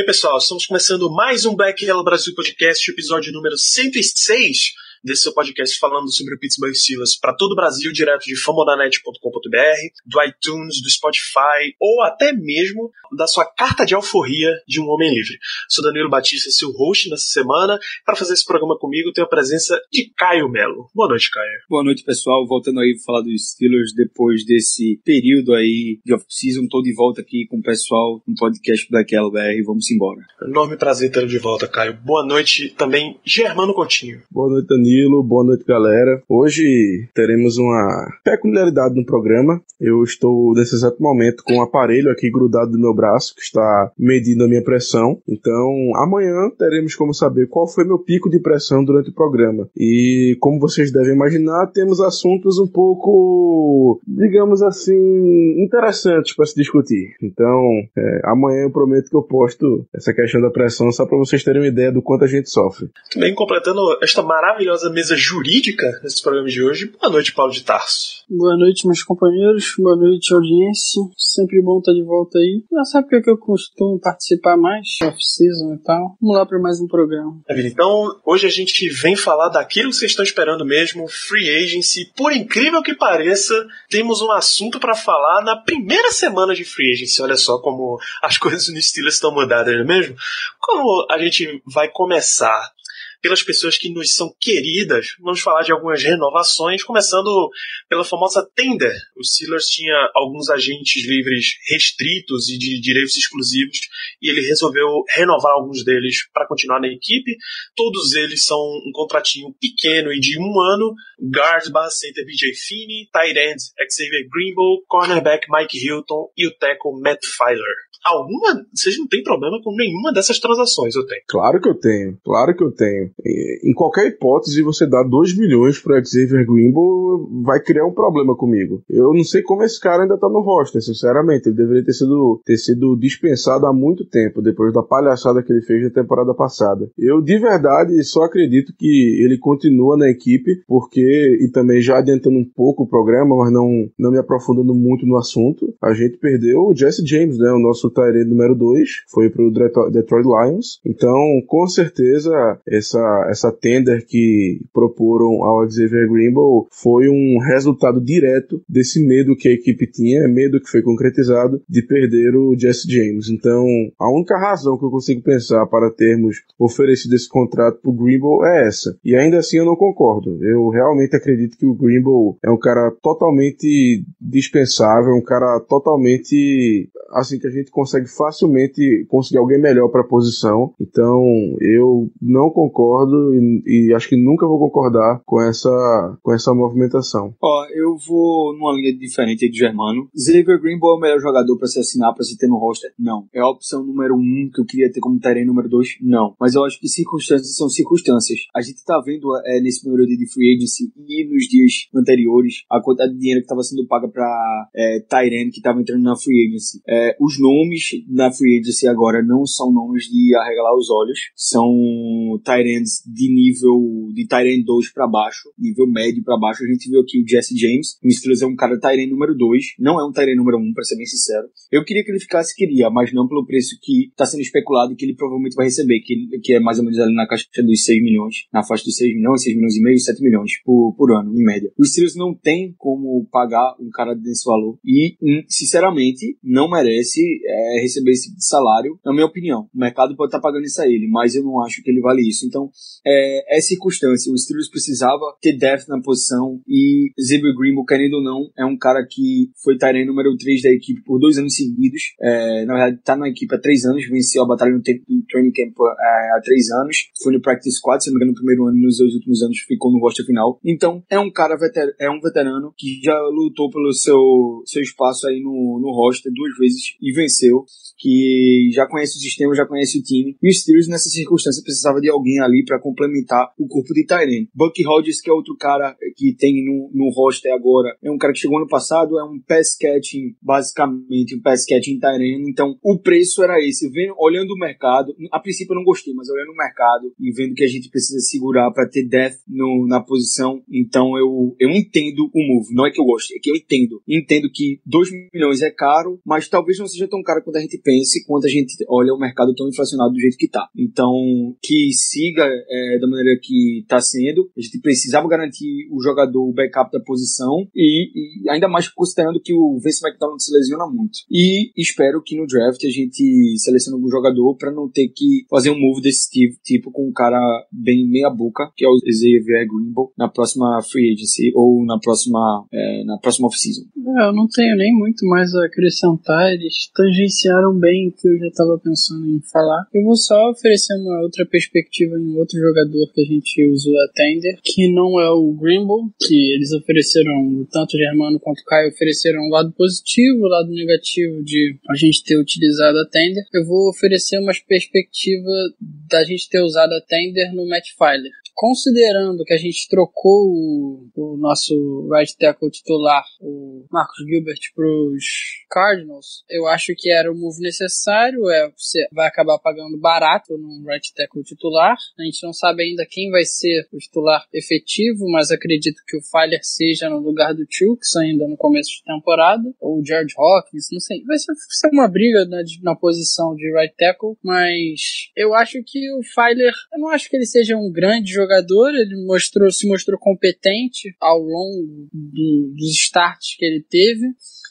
bem, pessoal. Estamos começando mais um Black Yellow Brasil Podcast, episódio número 106 desse seu podcast falando sobre o Pittsburgh Steelers para todo o Brasil, direto de famonanet.com.br, do iTunes, do Spotify ou até mesmo da sua carta de alforria de um homem livre. Sou Danilo Batista, seu host nessa semana. Para fazer esse programa comigo, tenho a presença de Caio Melo. Boa noite, Caio. Boa noite, pessoal. Voltando aí para falar dos Steelers depois desse período aí de off-season. Tô de volta aqui com o pessoal no podcast Black Yellow BR. Vamos embora. Enorme prazer tê-lo de volta, Caio. Boa noite também, Germano Coutinho. Boa noite, Danilo. Boa noite, galera. Hoje teremos uma peculiaridade no programa. Eu estou, nesse exato momento, com um aparelho aqui grudado no meu braço, que está medindo a minha pressão. Então, amanhã teremos como saber qual foi meu pico de pressão durante o programa. E, como vocês devem imaginar, temos assuntos um pouco, digamos assim, interessantes para se discutir. Então, é, amanhã eu prometo que eu posto essa questão da pressão só para vocês terem uma ideia do quanto a gente sofre. Também completando esta maravilhosa mesa jurídica nesse programa de hoje. Boa noite, Paulo de Tarso. Boa noite, meus companheiros. Boa noite, audiência. Sempre bom estar de volta aí. Nessa época que eu costumo participar mais, off-season e tal. Vamos lá para mais um programa. Maravilha. Então, hoje a gente vem falar daquilo que vocês estão esperando mesmo, Free Agency. Por incrível que pareça, temos um assunto para falar na primeira semana de Free Agency. Olha só como as coisas no Steelers estão mudadas, não é mesmo? Como a gente vai começar pelas pessoas que nos são queridas, vamos falar de algumas renovações, começando pela famosa tender. O Steelers tinha alguns agentes livres restritos e de direitos exclusivos, e ele resolveu renovar alguns deles para continuar na equipe. Todos eles são um contratinho pequeno e de um ano. Guard barra center BJ Finney, tight end Xavier Greenbow, cornerback Mike Hilton e o tackle Matt Filer. Alguma, vocês não têm problema com nenhuma dessas transações, eu tenho. Claro que eu tenho, claro que eu tenho. Em qualquer hipótese, você dar 2 milhões para Xavier Greenbow vai criar um problema comigo. Eu não sei como esse cara ainda tá no roster, sinceramente. Ele deveria ter sido, ter sido dispensado há muito tempo, depois da palhaçada que ele fez na temporada passada. Eu, de verdade, só acredito que ele continua na equipe, porque, e também já adiantando um pouco o programa, mas não, não me aprofundando muito no assunto, a gente perdeu o Jesse James, né? O nosso Tyree número 2, foi pro Detroit Lions. Então, com certeza, essa, essa tender que proporam ao Xavier Greenbow foi um resultado direto desse medo que a equipe tinha, medo que foi concretizado de perder o Jesse James. Então, a única razão que eu consigo pensar para termos oferecido esse contrato pro Greenbow é essa. E ainda assim eu não concordo. Eu realmente acredito que o Greenbow é um cara totalmente dispensável, um cara totalmente assim que a gente consegue facilmente conseguir alguém melhor para a posição. Então, eu não concordo e, e, acho que nunca vou concordar com essa com essa movimentação. Ó, eu vou numa linha diferente do Germano. Xavier Greenbow é o melhor jogador para se assinar, para se ter no roster? Não. É a opção número um que eu queria ter como terem número dois? Não. Mas eu acho que circunstâncias são circunstâncias. A gente tá vendo é, nesse primeiro dia de free agency e nos dias anteriores a quantidade de dinheiro que estava sendo paga para é, Tyrene que estava entrando na free agency. É, os nomes da free agency agora não são nomes de arregalar os olhos, são Tyrants de nível de Tyrant 2 para baixo, nível médio para baixo. A gente viu aqui o Jesse James, o Steelers é um cara Tyrant número 2, não é um Tyrant número 1, um, para ser bem sincero. Eu queria que ele ficasse, queria, mas não pelo preço que está sendo especulado que ele provavelmente vai receber, que, que é mais ou menos ali na caixa dos 6 milhões, na faixa dos 6 milhões, 6 milhões e meio, 7 milhões por, por ano, em média. O Steelers não tem como pagar um cara desse valor e, sinceramente, não merece é, receber esse salário, na minha opinião. O mercado pode estar pagando isso a ele, mas eu não acho que ele vale isso. Então, é, é circunstância. O Steelers precisava ter depth na posição e Xavier Greenbow, querendo ou não, é um cara que foi Tyrene número 3 da equipe por dois anos seguidos. É, na verdade, tá na equipe há três anos, venceu a batalha no tempo do training camp é, há três anos. Foi no practice squad, se não me engano, no primeiro ano e nos dois últimos anos ficou no roster final. Então, é um cara veter é um veterano que já lutou pelo seu, seu espaço aí no, no roster duas vezes vezes e venceu que já conhece o sistema, já conhece o time. E o Steelers, nessa circunstância, precisava de alguém ali para complementar o corpo de Tyrene. Bucky Hodges, que é outro cara que tem no, no roster agora, é um cara que chegou ano passado, é um pass catching, basicamente, um pass catching Tyrene. Então, o preço era esse. Vendo, olhando o mercado, a princípio eu não gostei, mas olhando o mercado e vendo que a gente precisa segurar para ter depth no, na posição, então eu, eu entendo o move. Não é que eu goste, é que eu entendo. Entendo que 2 milhões é caro, mas talvez não seja tão caro quanto a gente pense quando a gente olha o mercado tão inflacionado do jeito que está. Então, que siga é, da maneira que está sendo. A gente precisava garantir o jogador, o backup da posição e, e ainda mais considerando que o Vince McDonald se lesiona muito. E espero que no draft a gente selecione algum jogador para não ter que fazer um move desse tipo, tipo com um cara bem meia boca, que é o Xavier Greenbow, na próxima free agency ou na próxima é, na próxima off-season. É, eu não tenho nem muito mais a acrescentar. Eles tangenciaram bem o que eu já estava pensando em falar. Eu vou só oferecer uma outra perspectiva em outro jogador que a gente usou a Tender, que não é o Grimble, que eles ofereceram, tanto o Germano quanto o Caio ofereceram um lado positivo, o lado negativo de a gente ter utilizado a Tender. Eu vou oferecer uma perspectiva da gente ter usado a Tender no Matt Filer considerando que a gente trocou o, o nosso right tackle titular, o Marcos Gilbert, para os Cardinals, eu acho que era o move necessário. É, você vai acabar pagando barato no right tackle titular. A gente não sabe ainda quem vai ser o titular efetivo, mas acredito que o Filer seja no lugar do Chooks ainda no começo de temporada, ou o George Hawkins, não sei. Vai ser, uma briga na, na posição de right tackle, mas eu acho que o Filer, eu não acho que ele seja um grande jogador, ele mostrou, se mostrou competente ao longo do, dos starts que ele teve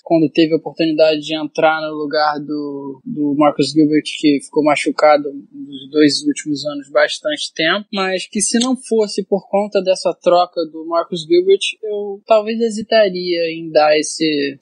quando teve a oportunidade de entrar no lugar do, do Marcus Gilbert, que ficou machucado nos dois últimos anos bastante tempo, mas que se não fosse por conta dessa troca do Marcus Gilbert, eu talvez hesitaria em dar esse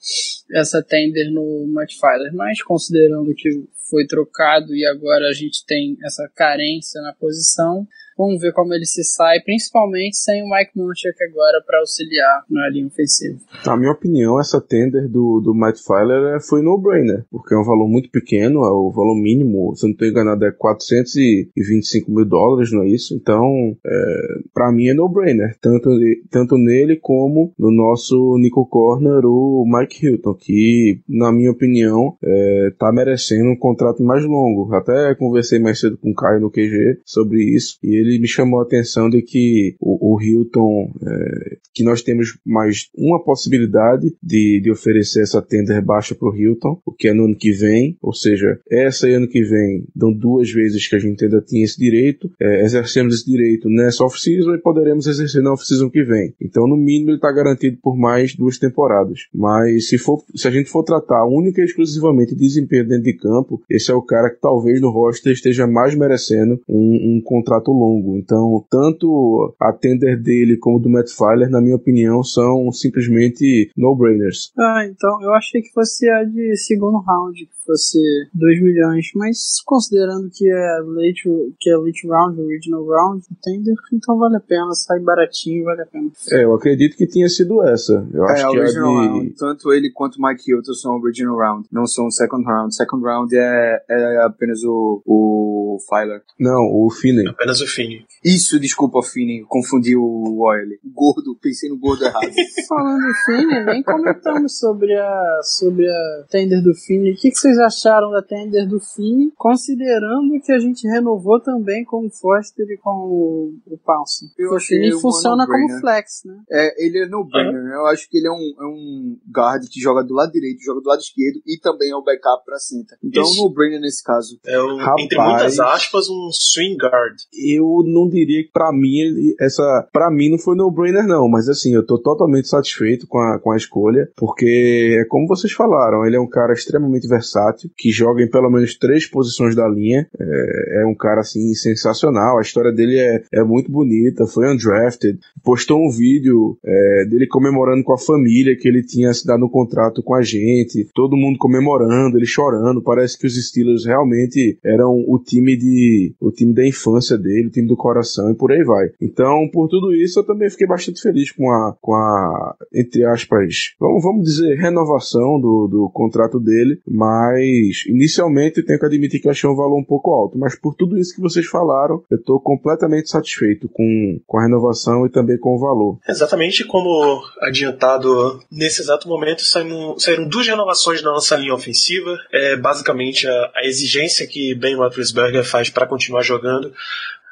essa tender no Matt Filer, mas considerando que foi trocado e agora a gente tem essa carência na posição, Vamos ver como ele se sai, principalmente sem o Mike Munchak agora para auxiliar na linha ofensiva. Na minha opinião, essa tender do, do Matt Filer é, foi no-brainer, porque é um valor muito pequeno, é o valor mínimo, se não estou enganado, é 425 mil dólares, não é isso? Então, é, para mim é no-brainer, tanto, tanto nele como no nosso Nico Corner, o Mike Hilton, que, na minha opinião, é, tá merecendo um contrato mais longo. Até conversei mais cedo com o Caio no QG sobre isso, e ele ele me chamou a atenção de que o, o Hilton, é, que nós temos mais uma possibilidade de, de oferecer essa tender baixa para o Hilton, o que é no ano que vem, ou seja, essa e ano que vem dão duas vezes que a gente ainda tinha esse direito, é, exercemos esse direito nessa off-season e poderemos exercer na off-season que vem. Então, no mínimo, ele está garantido por mais duas temporadas. Mas se, for, se a gente for tratar única e exclusivamente desempenho dentro de campo, esse é o cara que talvez no roster esteja mais merecendo um, um contrato longo longo. Então, tanto a tender dele como do Matt Filer, na minha opinião, são simplesmente no-brainers. Ah, então eu achei que fosse a de segundo round, fosse 2 milhões, mas considerando que é late, que é late round, original round, tender, então vale a pena, sai baratinho, vale a pena. É, eu acredito que tinha sido essa. Eu é, acho que original é de... round. Tanto ele quanto o Mike Hilton são original round, não são second round. Second round é, é apenas o, o Filer. Não, o Finney. Apenas o Finney. Isso, desculpa, Finney, confundi o Oil. Gordo, pensei no gordo errado. Falando em Finney, nem comentamos sobre a, sobre a tender do Finney. O que, que vocês acharam da tender do Fini, considerando que a gente renovou também com o Foster e com o, o Pounce? O um funciona como flex, né? É, ele é no-brainer, né? Eu acho que ele é um, é um guard que joga do lado direito, joga do lado esquerdo e também é o backup pra center. Então no-brainer nesse caso. É um, Rapaz. entre muitas aspas, um swing guard. Eu não diria que pra mim essa para mim não foi no brainer não, mas assim, eu tô totalmente satisfeito com a, com a escolha, porque é como vocês falaram, ele é um cara extremamente versátil, que joga em pelo menos três posições da linha, é, é um cara assim sensacional, a história dele é, é muito bonita, foi undrafted, postou um vídeo é, dele comemorando com a família que ele tinha assinado um contrato com a gente, todo mundo comemorando, ele chorando, parece que os Steelers realmente eram o time de o time da infância dele, o time do coração e por aí vai. Então, por tudo isso, eu também fiquei bastante feliz com a, com a entre aspas, vamos, vamos dizer, renovação do, do contrato dele, mas inicialmente tenho que admitir que achei um valor um pouco alto, mas por tudo isso que vocês falaram, eu estou completamente satisfeito com, com a renovação e também com o valor. Exatamente como adiantado, nesse exato momento saíram, saíram duas renovações na nossa linha ofensiva. É basicamente a, a exigência que Ben Roethlisberger faz para continuar jogando.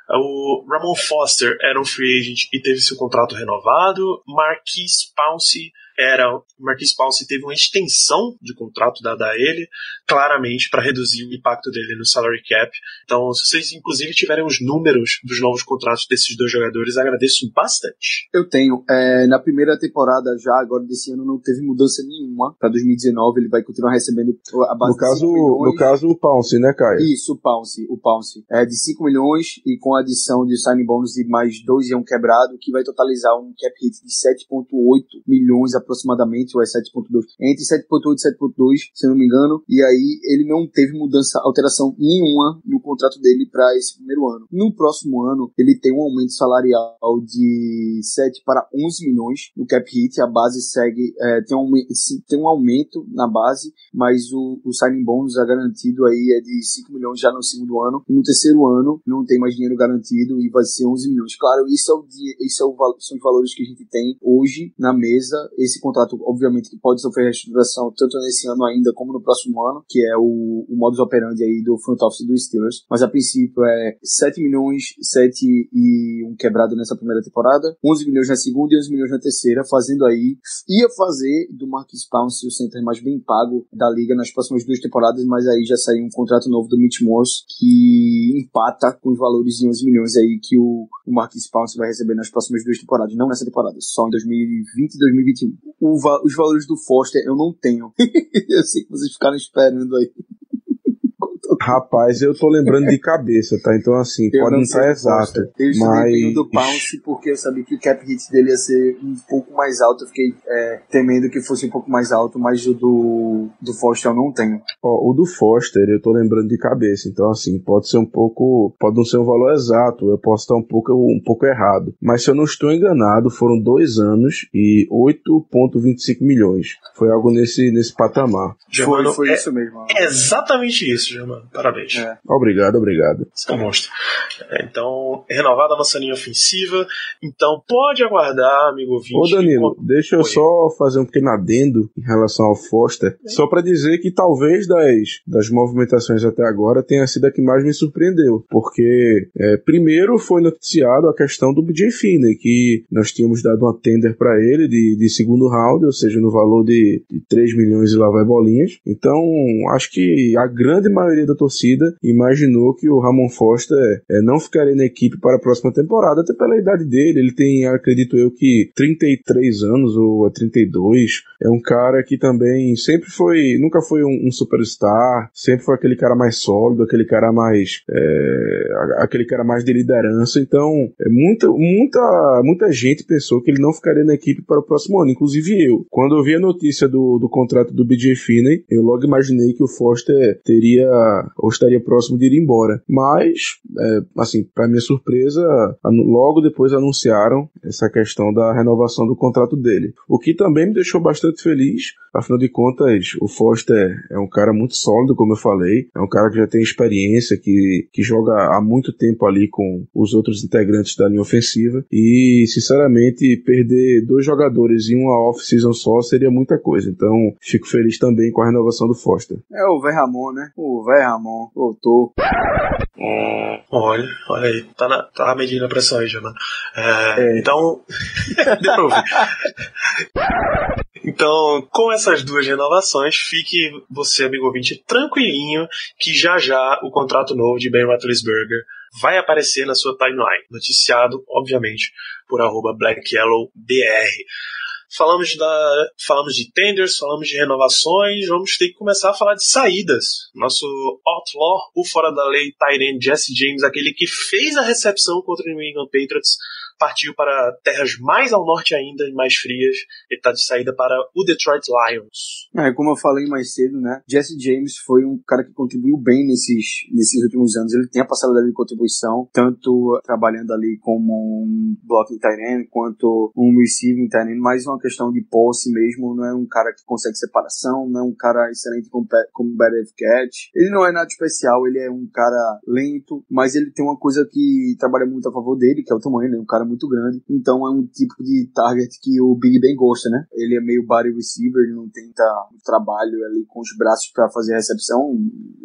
O Ramon Foster era um free agent e teve seu contrato renovado. Marquis Pouncey era Marquis Pouncey teve uma extensão de contrato dada a ele, claramente para reduzir o impacto dele no salary cap. Então, se vocês inclusive tiverem os números dos novos contratos desses dois jogadores, agradeço bastante. Eu tenho. É, na primeira temporada já, agora desse ano, não teve mudança nenhuma. Para 2019 ele vai continuar recebendo a base No caso, de 5 milhões. no caso o Pounce, né, Caio? Isso, o Pounce, o Pounce. É de 5 milhões e com a adição de signing bônus de mais 2 e um quebrado, que vai totalizar um cap hit de 7.8 milhões aproximadamente, ou é 7.2, entre 7.8 e 7.2, se eu não me engano, e aí ele não teve mudança, alteração nenhuma no contrato dele para esse primeiro ano. No próximo ano, ele tem um aumento salarial de 7 para 11 milhões no cap hit, a base segue, é, tem, um, tem um aumento na base, mas o, o signing bônus é garantido aí é de 5 milhões já no segundo ano, e no terceiro ano não tem mais dinheiro garantido e vai ser 11 milhões. Claro, isso é o isso é o, são os valores que a gente tem hoje na mesa. Esse contrato, obviamente, que pode sofrer reestruturação tanto nesse ano ainda como no próximo ano, que é o, o modus operandi aí do front office dos Steelers. Mas a princípio é 7 milhões, 7 e um quebrado nessa primeira temporada, 11 milhões na segunda e 11 milhões na terceira, fazendo aí, ia fazer do Marquis Pouncey o center mais bem pago da liga nas próximas duas temporadas, mas aí já saiu um contrato novo do Mitch Morse que empata com os valores de 11 milhões aí que o, o Marquis Pouncey vai receber nas próximas duas temporadas, não nessa temporada, só em 2020 e 2021. O va- os valores do Foster eu não tenho. eu sei que vocês ficaram esperando aí. Rapaz, eu tô lembrando de cabeça, tá? Então, assim, Eu pode não estar do Foster. exato. Eu estudei mas. do Pounce porque eu sabia que o cap hit dele ia ser um pouco mais alto. Eu fiquei é, temendo que fosse um pouco mais alto, mas o do, do Foster eu não tenho. Ó, o do Foster eu tô lembrando de cabeça, então assim, pode ser um pouco, pode não ser um valor exato, eu posso estar um pouco, um pouco errado. Mas se eu não estou enganado, foram dois anos e 8,25 milhões. Foi algo nesse, nesse patamar. Germano, foi foi é, isso mesmo. é exatamente isso, Germano. Parabéns. É. Obrigado, obrigado. Você é um monstro. É, Então, renovada a nossa linha ofensiva. Então, pode aguardar, amigo ouvinte. Ô Danilo, deixa eu Oi. só fazer um pequeno adendo em relação ao Foster, só pra dizer que talvez das, das movimentações até agora tenha sido a que mais me surpreendeu, porque é, primeiro foi noticiado a questão do BJ Finney, que nós tínhamos dado uma tender pra ele de, de segundo round, ou seja, no valor de, de 3 milhões e lá vai bolinhas. Então, acho que a grande maioria da torcida imaginou que o Ramon Foster é, não ficaria na equipe para a próxima temporada, até pela idade dele. Ele tem, acredito eu, que 33 anos ou a 32. É um cara que também sempre foi, nunca foi um, um superstar, sempre foi aquele cara mais sólido, aquele cara mais, é, aquele cara mais de liderança. Então, é muita, muita, muita gente pensou que ele não ficaria na equipe para o próximo ano, inclusive eu. Quando eu vi a notícia do, do contrato do BJ Finney, eu logo imaginei que o Foster teria ou estaria próximo de ir embora. Mas, é, assim, para minha surpresa, logo depois anunciaram essa questão da renovação do contrato dele. O que também me deixou bastante feliz, afinal de contas, o Foster é um cara muito sólido, como eu falei, é um cara que já tem experiência, que, que joga há muito tempo ali com os outros integrantes da linha ofensiva e, sinceramente, perder dois jogadores em uma off-season só seria muita coisa. Então, fico feliz também com a renovação do Foster. É o Véi Ramon, né? O Véi Ramon voltou. Olha, olha aí, tá, na, tá medindo a pressão aí, Germano. É, Então, deu pra ouvir. Então, com essas duas renovações, fique você, amigo ouvinte, tranquilinho que já já o contrato novo de Ben Roethlisberger vai aparecer na sua timeline, noticiado, obviamente, por arroba BlackYellowBR. Falamos, da, falamos de tenders, falamos de renovações, vamos ter que começar a falar de saídas. Nosso outlaw, o fora da lei, Tyrene Jesse James, aquele que fez a recepção contra o New England Patriots, partiu para terras mais ao norte ainda e mais frias. Ele está de saída para o Detroit Lions. É, como eu falei mais cedo, né? Jesse James foi um cara que contribuiu bem nesses, nesses últimos anos. Ele tem a passada de contribuição, tanto trabalhando ali como um blocking tight quanto um receiving tight end, mais uma questão de posse mesmo. Não é um cara que consegue separação, não é um cara excelente como, better catch. Ele não é nada especial, ele é um cara lento, mas ele tem uma coisa que trabalha muito a favor dele, que é o tamanho, ele é um cara muito grande. Então é um tipo de target que o Big Ben gosta, né? Ele é meio body receiver, ele não tenta muito trabalho ali com os braços para fazer a recepção.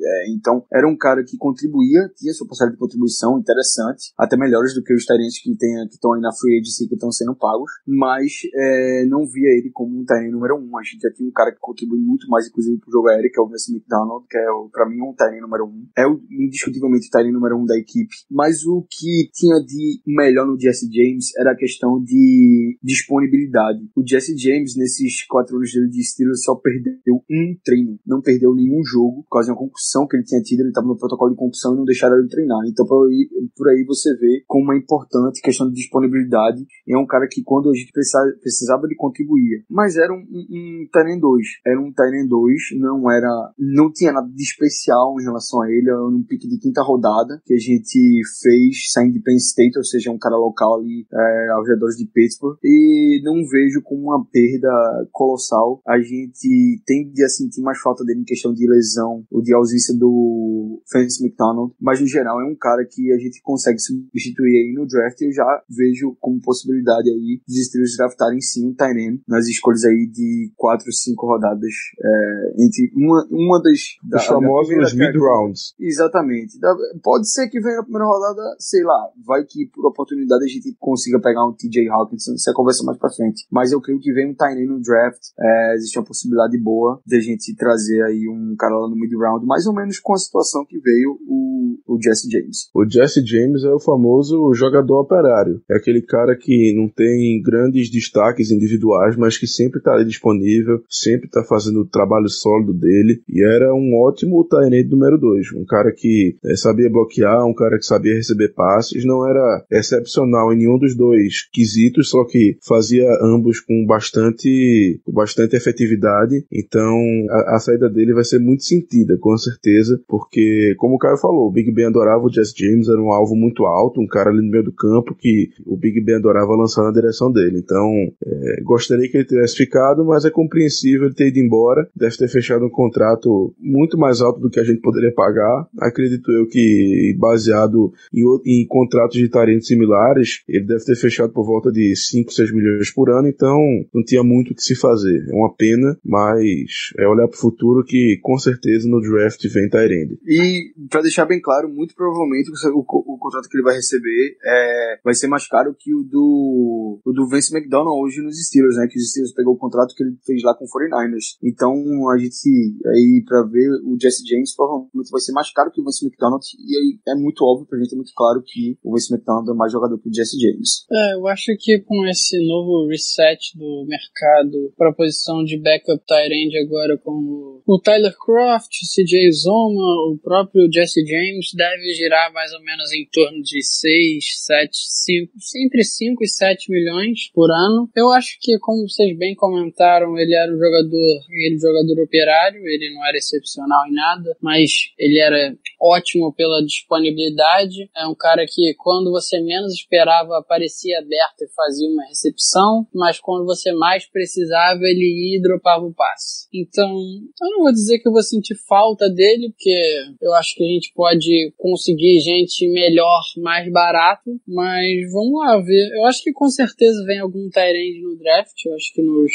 É, então era um cara que contribuía, tinha sua passagem de contribuição interessante, até melhores do que os talentos que estão aí na free agency que estão sendo pagos, mas é, não via ele como um talento número um. A gente já tinha um cara que contribui muito mais, inclusive, pro jogo aéreo, que é o Vince McDonald, que é, pra mim, um talento número um. É indiscutivelmente o talento número um da equipe. Mas o que tinha de melhor no Jesse James era a questão de disponibilidade. O Jesse James, nesses quatro anos dele de Steelers, só perdeu um treino. Não perdeu nenhum jogo, por causa de uma concussão que ele tinha tido. Ele estava no protocolo de concussão e não deixaram ele treinar. Então, por aí, por aí você vê como é importante a questão de disponibilidade. E é um cara que, quando a gente precisava, precisava ele contribuía. Mas era um, um, um Tyrant 2. Era um Tyrant 2, não era. Não tinha nada de especial em relação a ele. Era um pique de quinta rodada que a gente fez saindo de Penn State, ou seja, um cara local ali é, aos redores de Pittsburgh. E não vejo como uma perda colossal. A gente tende a sentir mais falta dele em questão de lesão ou de ausência do Fence McDonald. Mas no geral é um cara que a gente consegue substituir aí no draft. Eu já vejo como possibilidade aí dos Steelers draftarem sim um Tyrene nas escolhas aí de 4, 5 rodadas. É, entre uma, uma das. da- Os famosos mid-rounds. Exatamente. Da- Pode ser que venha na primeira rodada, sei lá, vai que por oportunidade a gente consiga pegar um TJ Hawkinson, isso é conversa mais pra frente. Mas eu creio que vem um Tiny no draft, é, existe uma possibilidade boa de a gente trazer aí um cara lá no mid-round, mais ou menos com a situação que veio o, o Jesse James. O Jesse James é o famoso jogador operário. É aquele cara que não tem grandes destaques individuais, mas que sempre está ali disponível, sempre está fazendo o trabalho sólido dele. E era um ótimo Tyrant número 2. Um cara que eh, sabia bloquear, um cara que sabia receber passes. Não era excepcional em nenhum dos dois quesitos, só que fazia ambos com bastante, com bastante efetividade. Então a, a saída dele vai ser muito sentida, com certeza, porque, como o Caio falou, o Big Ben adorava o Jesse James, era um alvo muito alto, um cara ali no meio do campo que o Big Ben adorava lançar na direção dele. Então, é, gostaria que ele tivesse ficado, mas é compreensível ele ter ido embora. Deve ter fechado um contrato muito mais alto do que a gente poderia pagar. Acredito eu que, baseado em, em contratos de talentos similares, ele deve ter fechado por volta de 5, 6 milhões por ano, então não tinha muito o que se fazer. É uma pena, mas é olhar para o futuro que com certeza no draft vem Tyrande. E, pra deixar bem claro, muito provavelmente o, o, o contrato que ele vai receber é, vai ser mais caro que o do, o do Vince McDonald hoje nos Steelers, né? Que os Steelers pegou o contrato que ele fez lá com o 49ers. Então, a gente, aí, pra ver o Jesse James, provavelmente vai ser mais caro que o Vince McDonald. E aí é muito óbvio pra gente, é muito claro que o Vince McDonald é mais jogador que o Jesse James. É, eu acho que com esse novo reset do mercado para a posição de backup tight end agora com o Tyler Croft, CJ Zoma, o próprio Jesse James, deve girar mais ou menos em torno de 6, 7, 5, entre 5 e 7 milhões por ano. Eu acho que, como vocês bem comentaram, ele era um jogador, ele jogador operário, ele não era excepcional em nada, mas ele era ótimo pela disponibilidade. É um cara que, quando você menos aparecia aberto e fazia uma recepção, mas quando você mais precisava, ele ia e dropava o passe. Então, eu não vou dizer que eu vou sentir falta dele, porque eu acho que a gente pode conseguir gente melhor, mais barato, mas vamos lá ver. Eu acho que com certeza vem algum Tyrande no draft, eu acho que nos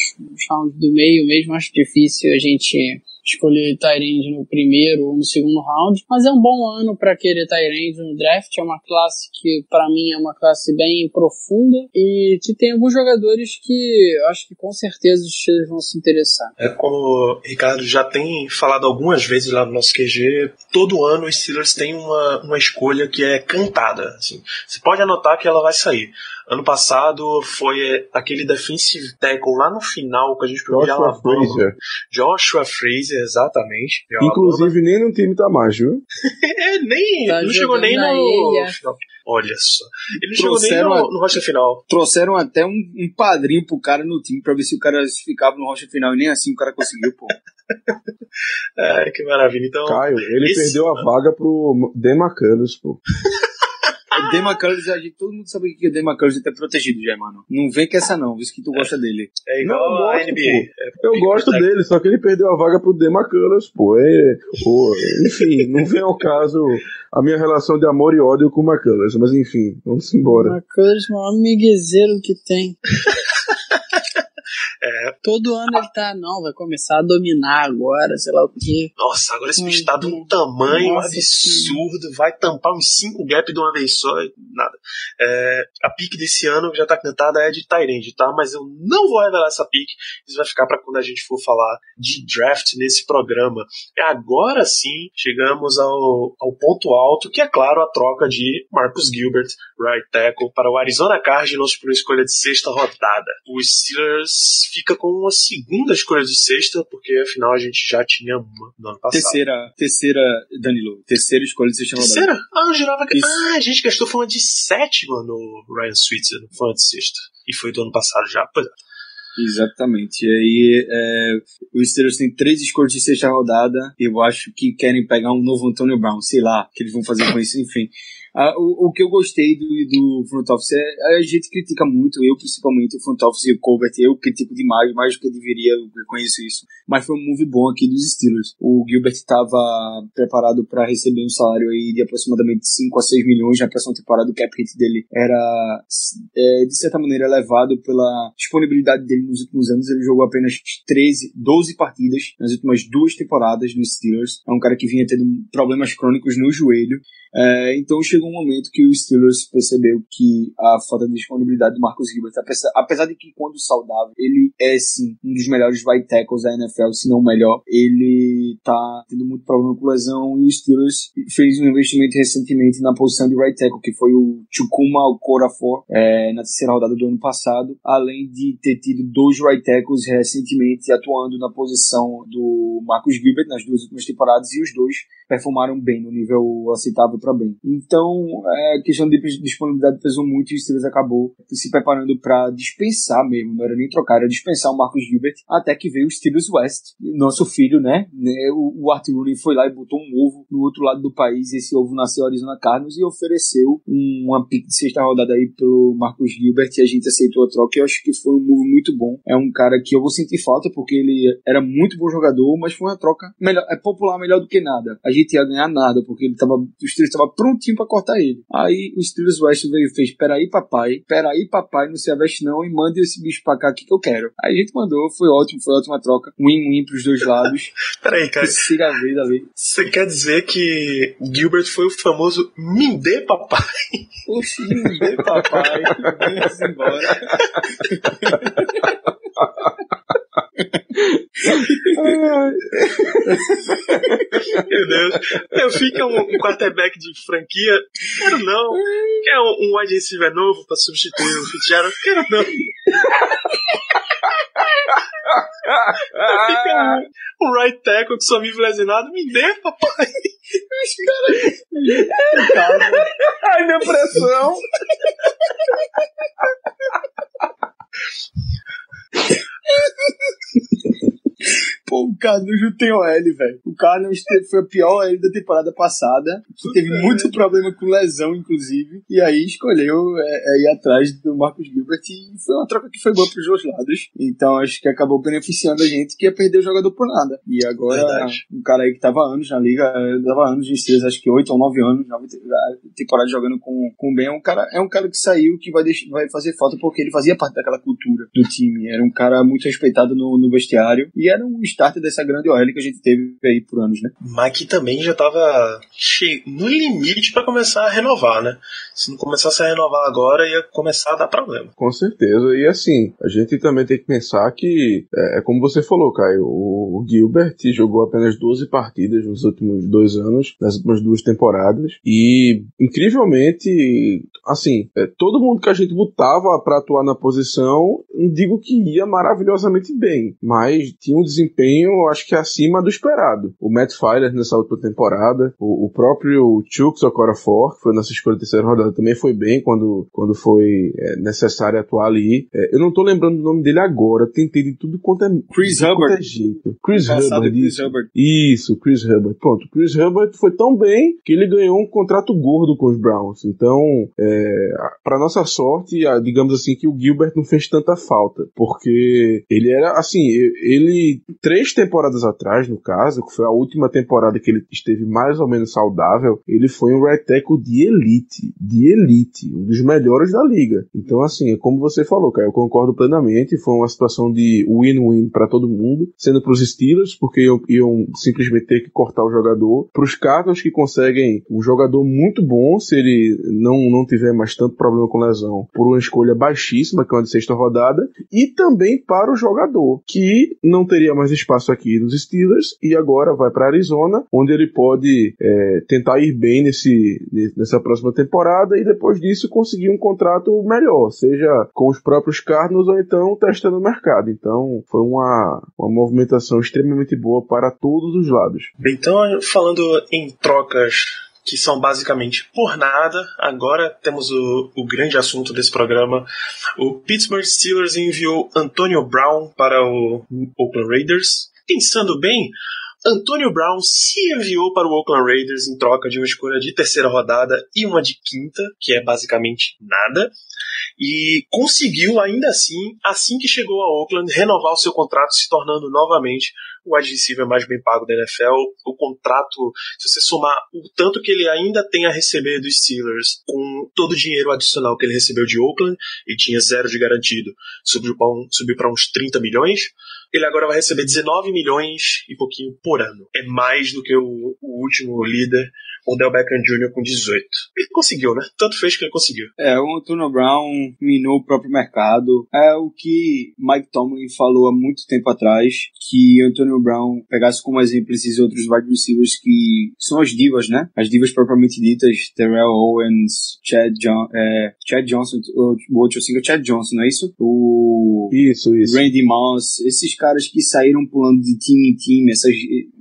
rounds do meio mesmo, acho difícil a gente escolher Tyrande no primeiro ou no segundo round, mas é um bom ano para querer Tyrande no draft. É uma classe que, para mim, é uma classe bem profunda e que tem alguns jogadores que acho que com certeza os Steelers vão se interessar. É como o Ricardo já tem falado algumas vezes lá no nosso QG, todo ano os Steelers têm uma, uma escolha que é cantada. Assim. Você pode anotar que ela vai sair. Ano passado foi aquele defensive tackle lá no final que a gente pegou de Joshua Alabama. Frazier. Joshua Frazier exatamente. É Inclusive, nem no time tá mais, viu? É, nem, Tá não chegou nem no. ilha. final. Olha só. Ele não chegou nem Trouxeram no, no roster final. Trouxeram até um, um padrinho pro cara no time pra ver se o cara ficava no rocha final e nem assim o cara conseguiu, pô. É, que maravilha. Então, Caio, ele esse- perdeu a vaga pro Demacanos, pô. O Dema Curtis, a gente, todo mundo sabe que o Dema Curtis é protegido já, mano. Não vem com essa não, visto que tu gosta dele. é igual Não, eu a gosto, NBA. pô. É, Eu gosto dele, só que ele perdeu a vaga pro Demacanos, pô. É, pô. Enfim, não vem ao caso a minha relação de amor e ódio com o McCullers, mas enfim, vamos embora. McCullers, o maior miguezeiro que tem. É. Todo ano ele tá, não, vai começar a dominar agora, sei lá o quê. Nossa, agora esse Hum, bicho tá de um tamanho Nossa absurdo, vai tampar uns 5 gaps de uma vez só e nada. É, a pique desse ano já tá cantada é de Tyrande, tá? Mas eu não vou revelar essa pique, isso vai ficar pra quando a gente for falar de draft nesse programa. E agora sim, chegamos ao, ao ponto alto, que é claro a troca de Marcus Gilbert, right tackle, para o Arizona Cardinals por escolha de sexta rodada. O Steelers fica com uma segunda escolha de sexta, porque afinal a gente já tinha uma no ano passado. Terceira, terceira, Danilo, terceira escolha de sexta rodada. Terceira? Ah, eu jurava que. Isso. Ah, a gente gastou foi uma de sétima no Ryan Switzer, não foi uma de sexta. E foi do ano passado já. Pois é. Exatamente. E aí, é, os Steelers têm três escolhas de sexta rodada. Eu acho que querem pegar um novo Antonio Brown, sei lá, que eles vão fazer com isso, enfim. Ah, o, o que eu gostei do, do front office é a gente critica muito, eu principalmente, o front office e o Colbert, eu critico demais, mais do que eu deveria, eu reconheço isso. Mas foi um move bom aqui dos Steelers. O Gilbert estava preparado para receber um salário aí de aproximadamente 5 a 6 milhões na próxima temporada. O cap hit dele era, é, de certa maneira, elevado pela disponibilidade dele nos últimos anos. Ele jogou apenas 13, 12 partidas nas últimas duas temporadas no Steelers. É um cara que vinha tendo problemas crônicos no joelho. É, então chegou um momento que o Steelers percebeu que a falta de disponibilidade do Marcus Gilbert, apesar, apesar de que quando saudável, ele é sim um dos melhores right tackles da NFL, se não o melhor, ele tá tendo muito problema com lesão e o Steelers fez um investimento recentemente na posição de right tackle, que foi o Chukuma Okorafor, é, na terceira rodada do ano passado, além de ter tido dois right tackles recentemente atuando na posição do Marcus Gilbert nas duas últimas temporadas e os dois performaram bem no nível aceitável para bem. Então, é, a questão de disponibilidade pesou muito e o Steelers acabou se preparando para dispensar mesmo, não era nem trocar, era dispensar o Marcus Gilbert, até que veio o Steelers West, nosso filho, né? né, O, o Art Rooney foi lá e botou um ovo no outro lado do país, esse ovo nasceu Arizona Cardinals e ofereceu um- uma pick de sexta rodada aí pro Marcus Gilbert e a gente aceitou a troca. Eu acho que foi um move muito bom. É um cara que eu vou sentir falta porque ele era muito bom jogador, mas foi uma troca melhor, é popular melhor do que nada. A gente ia ganhar nada porque ele tava, o Steelers tava prontinho pra cortar ele. Aí o Steelers West veio e fez: Peraí, papai, peraí, papai, não se aveste não e mande esse bicho pra cá aqui que eu quero. Aí a gente mandou, foi ótimo, foi ótima troca. Win-win pros dois lados. Peraí, cara. Siga a vida ali. Você quer dizer que Gilbert foi o famoso Mindê Papai? Oxi, bem papai, vamos embora. Meu Deus. Eu fico um, quarterback de franquia. Quero não. Quer um, um wide receiver novo pra substituir o Fitzgerald? Quero não. Fica um, um right tackle que só vive lesionado. Me dê, papai. Ai, minha pressão! アハハハ! Pô, o não tem OL, velho. O teve- foi a pior OL da temporada passada, que teve muito problema com lesão, inclusive, e aí escolheu é, é, ir atrás do Marcus Gilbert e foi uma troca que foi boa pros dois lados. Então acho que acabou beneficiando a gente que ia perder o jogador por nada. E agora, Verdade. um cara aí que tava anos na liga, tava anos de estrelas, acho que 8 ou 9 anos, nove te- a temporada jogando com, com o Ben, é um cara, é um cara que saiu que vai, deixar, vai fazer falta porque ele fazia parte daquela cultura do time. Era um cara muito respeitado no, no vestiário e era um starter dessa grande OL que a gente teve aí por anos, né? Mas que também já tava che- no limite pra começar a renovar, né? Se não começasse a renovar agora, ia começar a dar problema. Com certeza. E assim, a gente também tem que pensar que, é, é como você falou, Caio, o, Gilbert jogou apenas 12 partidas nos últimos dois anos, nas últimas duas temporadas, e incrivelmente, assim, é, todo mundo que a gente botava pra atuar na posição, não digo que ia maravilhosamente bem, mas tinha um desempenho eu acho que acima do esperado. O Matt Filer nessa última temporada, o, o próprio Chuck Okorafor, que foi nossa escolha terceira rodada, também foi bem quando, quando foi é, necessário atuar ali. É, eu não tô lembrando o nome dele agora, tentei de tudo quanto é, Chris quanto Hubbard. é jeito. Chris Hubbard, Chris isso. Hubbard. Isso, Chris Hubbard. Pronto, Chris Hubbard foi tão bem que ele ganhou um contrato gordo com os Browns. Então, é, para nossa sorte, digamos assim que o Gilbert não fez tanta falta, porque ele era assim, e- três temporadas atrás, no caso, que foi a última temporada que ele esteve mais ou menos saudável, ele foi um right tackle de elite, de elite, um dos melhores da liga. Então, assim, é como você falou, cara, eu concordo plenamente, foi uma situação de win-win para todo mundo, sendo para os Steelers, porque iam, iam simplesmente ter que cortar o jogador, para os Cardinals que conseguem um jogador muito bom, se ele não, não tiver mais tanto problema com lesão, por uma escolha baixíssima, que é uma de sexta rodada, e também para o jogador, que não teria mais espaço aqui nos Steelers, e agora vai para Arizona, onde ele pode é, tentar ir bem nesse, nessa próxima temporada, e depois disso conseguir um contrato melhor, seja com os próprios Cardinals ou então testando o mercado. Então foi uma, uma movimentação extremamente boa para todos os lados. Então, falando em trocas que são basicamente por nada, agora temos o, o grande assunto desse programa. O Pittsburgh Steelers enviou Antonio Brown para o Oakland Raiders. Pensando bem, Antonio Brown se enviou para o Oakland Raiders em troca de uma escolha de terceira rodada e uma de quinta, que é basicamente nada. E conseguiu, ainda assim, assim que chegou a Oakland, renovar o seu contrato, se tornando novamente o wide receiver mais bem pago da NFL. O contrato, se você somar o tanto que ele ainda tem a receber dos Steelers, com todo o dinheiro adicional que ele recebeu de Oakland, ele tinha zero de garantido, subiu para um, uns 30 milhões. Ele agora vai receber 19 milhões e pouquinho por ano. É mais do que o, o último líder, Odell Beckham Jr. com 18. Ele conseguiu, né? Tanto fez que ele conseguiu. É, o Antonio Brown minou o próprio mercado. É o que Mike Tomlin falou há muito tempo atrás, que Antonio Brown pegasse como exemplo esses outros wide receivers que são as divas, né? As divas propriamente ditas, Terrell Owens, Chad, John, é, Chad Johnson, o o outro assim, é Chad Johnson, não é isso? O Isso, isso. Randy Moss, esses caras que saíram pulando de time em time, essas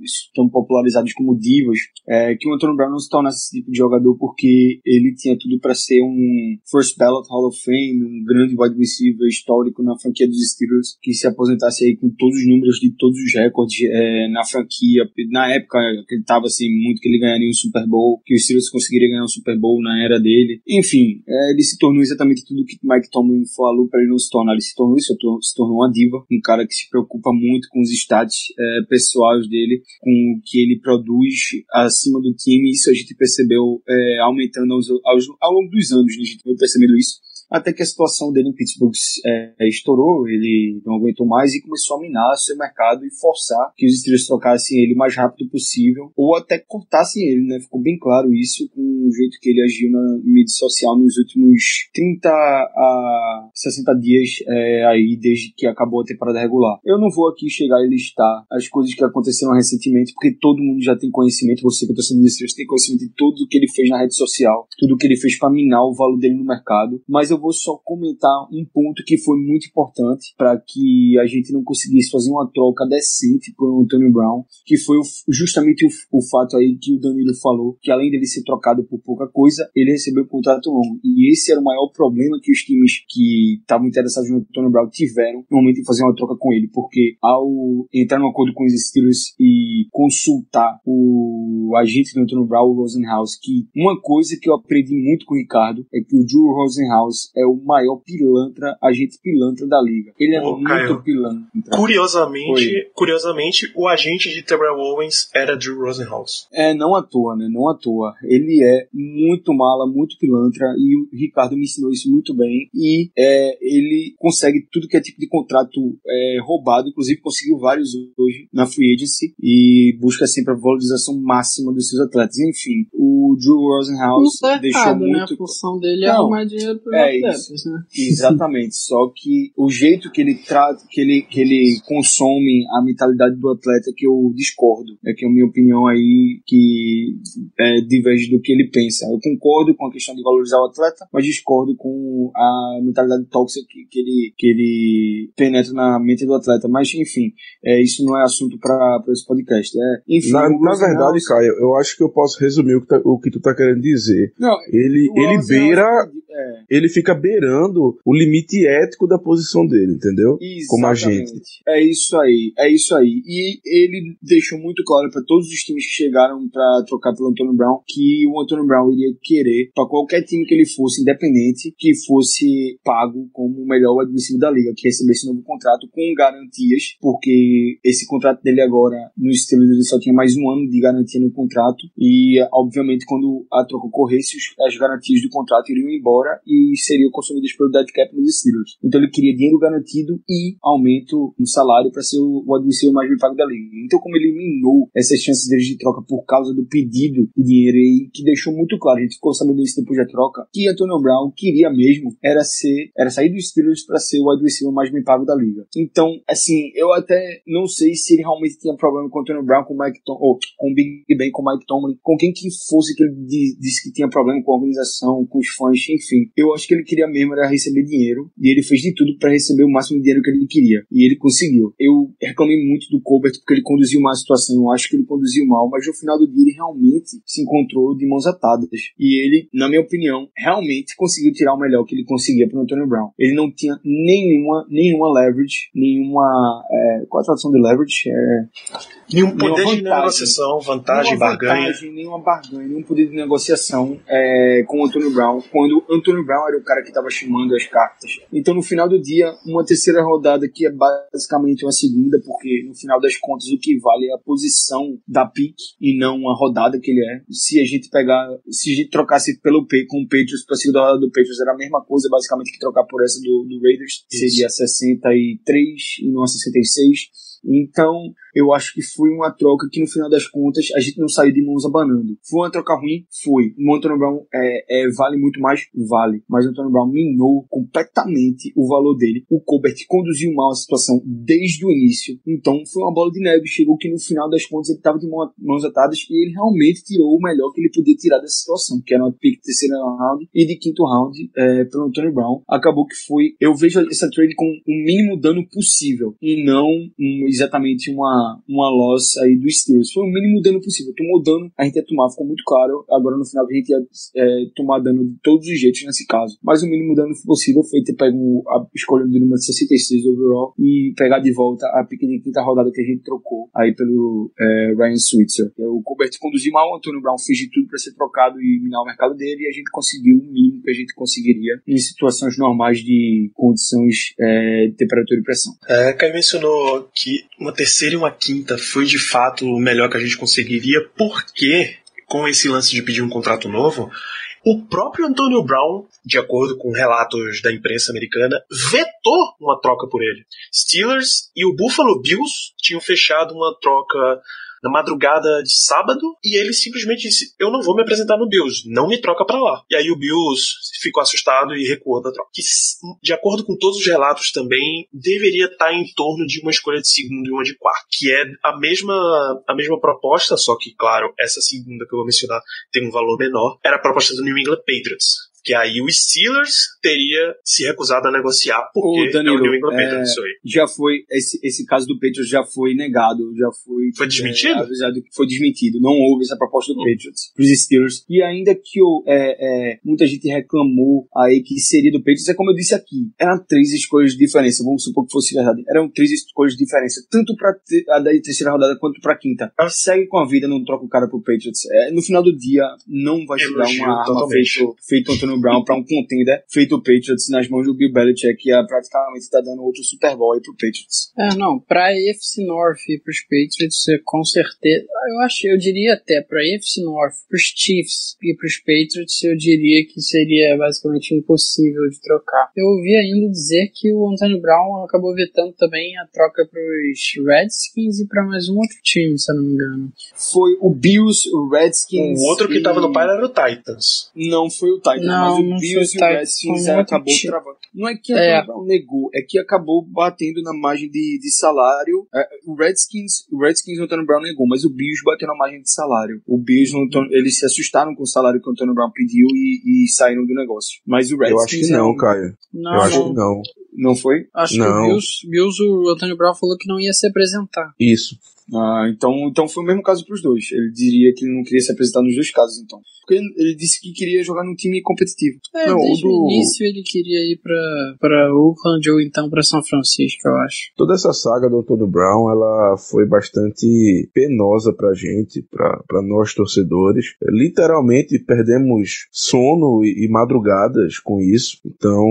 estão popularizados como divas, é, que o Antonio Brown se tornasse esse tipo de jogador porque ele tinha tudo para ser um first ballot Hall of Fame, um grande wide receiver histórico na franquia dos Steelers, que se aposentasse aí com todos os números de todos os recordes é, na franquia. Na época acreditava assim muito que ele ganharia um Super Bowl, que os Steelers conseguiriam ganhar um Super Bowl na era dele. Enfim, é, ele se tornou exatamente tudo que Mike Tomlin falou para ele não se tornar. Ele se tornou isso, se tornou uma diva, um cara que se preocupa muito com os stats é, pessoais dele, com o que ele produz acima do time. Isso a gente percebeu é, aumentando aos, aos, ao longo dos anos, né? a gente foi percebendo isso. Até que a situação dele em Pittsburgh é, estourou, ele não aguentou mais e começou a minar seu mercado e forçar que os Steelers trocassem ele o mais rápido possível, ou até cortassem ele, né? Ficou bem claro isso com o jeito que ele agiu na mídia social nos últimos 30 a 60 dias é, aí, desde que acabou a temporada regular. Eu não vou aqui chegar e listar as coisas que aconteceram recentemente, porque todo mundo já tem conhecimento, você que é torcedor dos Steelers tem conhecimento de tudo o que ele fez na rede social, tudo o que ele fez para minar o valor dele no mercado, mas eu vou só comentar um ponto que foi muito importante para que a gente não conseguisse fazer uma troca decente por Antonio Brown, que foi justamente o, o, fato aí que o Danilo falou, que além dele ser trocado por pouca coisa, ele recebeu um contrato longo. E esse era o maior problema que os times que estavam interessados no Antonio Brown tiveram no momento de fazer uma troca com ele, porque ao entrar no acordo com os Steelers e consultar o agente do Antonio Brown, o Rosenhaus, que uma coisa que eu aprendi muito com o Ricardo é que o Drew Rosenhaus é o maior pilantra, agente pilantra da liga. Ele é Ô, muito Caio, pilantra. Curiosamente, curiosamente, o agente de Terrell Owens era Drew Rosenhaus. É, não à toa, né? Não à toa. Ele é muito mala, muito pilantra e o Ricardo me ensinou isso muito bem. E é, ele consegue tudo que é tipo de contrato é, roubado, inclusive conseguiu vários hoje na free agency e busca sempre a valorização máxima dos seus atletas. Enfim, o Drew Rosenhaus deixou errado, né? A muito. função dele é Não, arrumar dinheiro pro É, né? Exatamente. Só que o jeito que ele trata, que ele, que ele consome a mentalidade do atleta que eu discordo. É que é a minha opinião aí que é, diverge do que ele pensa. Eu concordo com a questão de valorizar o atleta, mas discordo com a mentalidade tóxica que, que ele, que ele penetra na mente do atleta. Mas, enfim, é, isso não é assunto para esse podcast. É, enfim, Na, na verdade, Caio, eu acho que eu posso resumir o que, tá- o que tu tá querendo dizer. Não, Ele, ele beira, É, ele fica beirando o limite ético da posição dele, entendeu? Como agente. Exatamente. É isso aí, é isso aí. E ele deixou muito claro para todos os times que chegaram para trocar pelo Antônio Brown que o Antônio Brown iria querer, para qualquer time que ele fosse, independente, que fosse pago como o melhor admissível da liga, que recebesse um novo contrato com garantias, porque esse contrato dele agora no Steelers ele só tinha mais um ano de garantia no contrato e obviamente quando a troca ocorresse as garantias do contrato iriam embora e seriam consumidas pelo dead cap nos Steelers. Então ele queria dinheiro garantido e aumento no salário para ser o, o admissível mais bem pago da liga. Então como ele eliminou essas chances deles de troca por causa do pedido de dinheiro e que deixou muito claro, a gente ficou sabendo isso depois da troca, que Antonio Brown queria mesmo era ser, era sair dos Steelers para ser o receiver mais bem pago da liga. Então, assim, eu até não sei se ele realmente tinha problema com Antonio Brown, com o Mike Tom, ou com Big Ben, com o Mike Tomlin, com quem que fosse que ele di- disse que tinha problema com a organização, com os fãs, enfim. Eu acho que ele queria mesmo era receber dinheiro e ele fez de tudo para receber o máximo de dinheiro que ele queria e ele conseguiu. Eu reclamei muito do Colbert porque ele conduziu mal a situação, eu acho que ele conduziu mal, mas no final do dia ele realmente se encontrou de mãos atadas e ele, na minha opinião, realmente conseguiu tirar o melhor que ele conseguia pro Antonio Brown. Ele não tinha nenhuma, nenhuma leverage, nenhuma, é, qual a tradução de leverage? É, Nenhum Nenhuma poder de vantagem. negociação, vantagem, nenhuma barganha. vantagem, nenhuma barganha, nenhum poder de negociação é, com o Antônio Brown, quando o Antônio Brown era o cara que estava chamando as cartas. Então, no final do dia, uma terceira rodada que é basicamente uma segunda, porque no final das contas o que vale é a posição da pick e não a rodada que ele é. Se a gente pegar, se a gente trocasse pelo P com o Patriots para a segunda rodada do Patriots, era a mesma coisa basicamente que trocar por essa do, do Raiders, Isso. seria 63 e não a 66. Então, eu acho que foi uma troca que, no final das contas, a gente não saiu de mãos abanando. Foi uma troca ruim? Foi. O Antônio Brown é, é, vale muito mais? Vale. Mas o Antônio Brown minou completamente o valor dele. O Colbert conduziu mal a situação desde o início. Então, foi uma bola de neve. Chegou que, no final das contas, ele estava de mão- mãos atadas e ele realmente tirou o melhor que ele podia tirar dessa situação, que era uma pick de terceira round e de quinto round é, pelo Antônio Brown. Acabou que foi... Eu vejo essa trade com o mínimo dano possível e não um, exatamente uma, uma loss aí do Steelers. Foi o mínimo dano possível. Tomou dano, a gente ia tomar, ficou muito claro. Agora no final a gente ia é, tomar dano de todos os jeitos nesse caso. Mas o mínimo dano possível foi ter pego a escolha do número 66 overall e pegar de volta a pique de quinta rodada que a gente trocou aí pelo é, Ryan Switzer. O Colbert conduziu mal, o Antônio Brown fez de tudo para ser trocado e minar o mercado dele e a gente conseguiu o mínimo que a gente conseguiria em situações normais de condições é, de temperatura e pressão. É, Caio mencionou que uma terceira e uma quinta foi de fato o melhor que a gente conseguiria, porque com esse lance de pedir um contrato novo, o próprio Antonio Brown, de acordo com relatos da imprensa americana, vetou uma troca por ele. Steelers e o Buffalo Bills tinham fechado uma troca na madrugada de sábado e ele simplesmente disse: Eu não vou me apresentar no Bills, não me troca pra lá. E aí o Bills ficou assustado e recuou da troca. Que, de acordo com todos os relatos também, deveria estar em torno de uma escolha de segundo e uma de quarto, que é a mesma, a mesma proposta, só que, claro, essa segunda que eu vou mencionar tem um valor menor. Era a proposta do New England Patriots. Que aí o Steelers teria se recusado a negociar porque Ô, Danilo, é o New England é, Patriots. Isso aí. já foi esse, esse caso do Patriots já foi negado, já foi Foi desmentido? é, avisado que foi desmentido. Não houve essa proposta do Hum. Patriots para os Steelers. E ainda que o, é, é, muita gente reclamou aí que seria do Patriots, é como eu disse aqui, eram três escolhas de diferença. Vamos supor que fosse verdade. Eram três escolhas de diferença, tanto para a da terceira rodada quanto para a quinta. Ah. Segue com a vida, não troca o cara pro Patriots. É, no final do dia, não vai chegar uma arma feito, feito Antonio Brown para um contender feito o Patriots nas mãos do Bill Belichick, que é, praticamente está dando outro Super Bowl aí pro Patriots. É, não, pra AFC North e pros Patriots, é, com certeza, eu acho, eu diria até pra AFC North, pros Chiefs e pros Patriots, eu diria que seria basicamente impossível de trocar. Eu ouvi ainda dizer que o Antonio Brown acabou vetando também a troca pros Redskins e pra mais um outro time, se eu não me engano. Foi o Bills, o Redskins. O outro que e- tava no par era o Titans. Não foi o Titans, Não, Mas o Bills e o Redskins outro acabou time. travando. Não é que É. Antonio Brown negou, é que acabou batendo na margem de, de salário. É, o Redskins, o Redskins o Antonio Brown negou, mas o Bills bateu na margem de salário. O Bills, o Antonio- eles se assustaram com o salário que o Antonio Brown pediu e, e saíram do negócio. Mas o Eu Redskins acho que é não, Caio. Não, Eu acho não. que não. Não foi? Acho Não. que o Bills, Bills, o Antônio Brown falou que não ia se apresentar. Isso. Ah, então, então foi o mesmo caso pros dois. Ele diria que ele não queria se apresentar nos dois casos, então. Porque ele, disse que queria jogar num time competitivo. É, Não, desde o do- início ele queria ir pra Oakland ou então pra São Francisco, eu acho. Toda essa saga do Antônio Brown, ela foi bastante penosa pra gente, pra nós torcedores. Literalmente perdemos sono e, e madrugadas com isso. Então,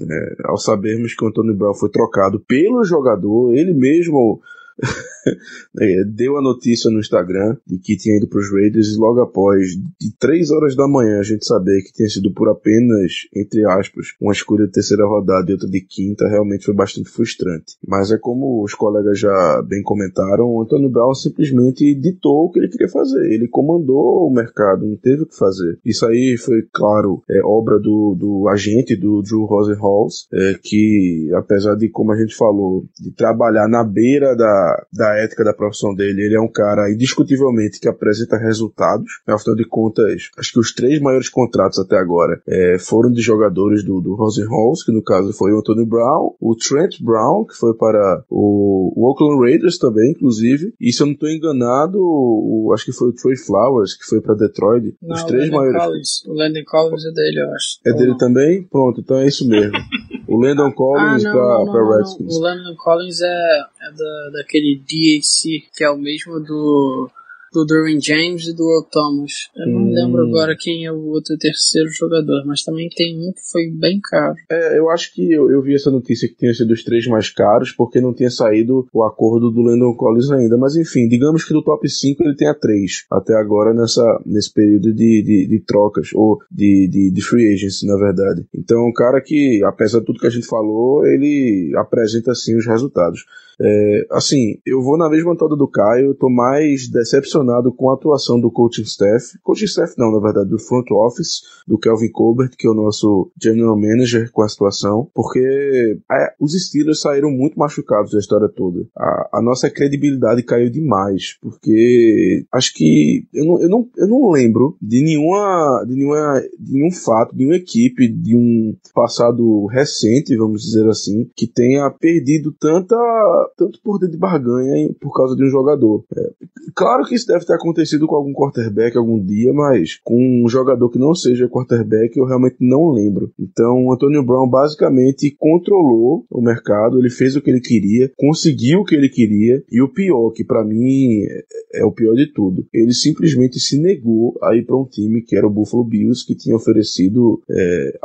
é, ao sabermos que o Antônio Brown foi trocado pelo jogador, ele mesmo deu a notícia no Instagram de que tinha ido para os Raiders e logo após, de 3 horas da manhã, a gente saber que tinha sido por apenas, entre aspas, uma escolha de terceira rodada e outra de quinta, realmente foi bastante frustrante. Mas é como os colegas já bem comentaram, o Antônio Brown simplesmente ditou o que ele queria fazer. Ele comandou o mercado, não teve o que fazer. Isso aí foi, claro, é, obra do, do agente, do Drew Rosenhaus, é, que apesar de, como a gente falou, de trabalhar na beira da, da ética da profissão dele, ele é um cara indiscutivelmente que apresenta resultados. Afinal de contas, acho que os três maiores contratos até agora é, foram de jogadores do, do Rosenhaus, que no caso foi o Antonio Brown, o Trent Brown, que foi para o, o Oakland Raiders também, inclusive, e se eu não estou enganado, o, acho que foi o Trey Flowers, que foi para Detroit. Não, os três maiores. Collins. O Landon Collins é dele, eu acho. É dele não? também? Pronto, então é isso mesmo. O Landon Collins ah, não, pra, pra. Redskins. O Landon Collins é, é da, daquele DAC, que é o mesmo do, do Derwin James e do Earl Thomas. Eu não Hum. lembro agora quem é o outro terceiro jogador, mas também tem um que foi bem caro. É, eu acho que eu, eu vi essa notícia que tinha sido os três mais caros, porque não tinha saído o acordo do Landon Collins ainda. Mas enfim, digamos que do top 5 ele tenha três até agora nessa, nesse período de, de, de trocas, ou de, de, de free agency, na verdade. Então, um cara que, apesar de tudo que a gente falou, ele apresenta sim os resultados. É, assim, eu vou na mesma toda do Caio, eu tô mais decepcionado com a atuação do coaching staff. Coaching staff não, na verdade, do front office, do Kelvin Colbert, que é o nosso general manager com a situação, porque é, os Steelers saíram muito machucados da história toda. A, a nossa credibilidade caiu demais, porque acho que eu não, eu não, eu não lembro de nenhuma, de nenhuma, de nenhum fato, de nenhuma equipe de um passado recente, vamos dizer assim, que tenha perdido tanta tanto poder de barganha por causa de um jogador. É, claro que isso deve ter acontecido com algum quarterback algum dia, mas com um jogador que não seja quarterback eu realmente não lembro. Então, o Antonio Brown basicamente controlou o mercado, ele fez o que ele queria, conseguiu o que ele queria, e o pior, que para mim é, é o pior de tudo, ele simplesmente se negou a ir para um time que era o Buffalo Bills, que tinha oferecido é,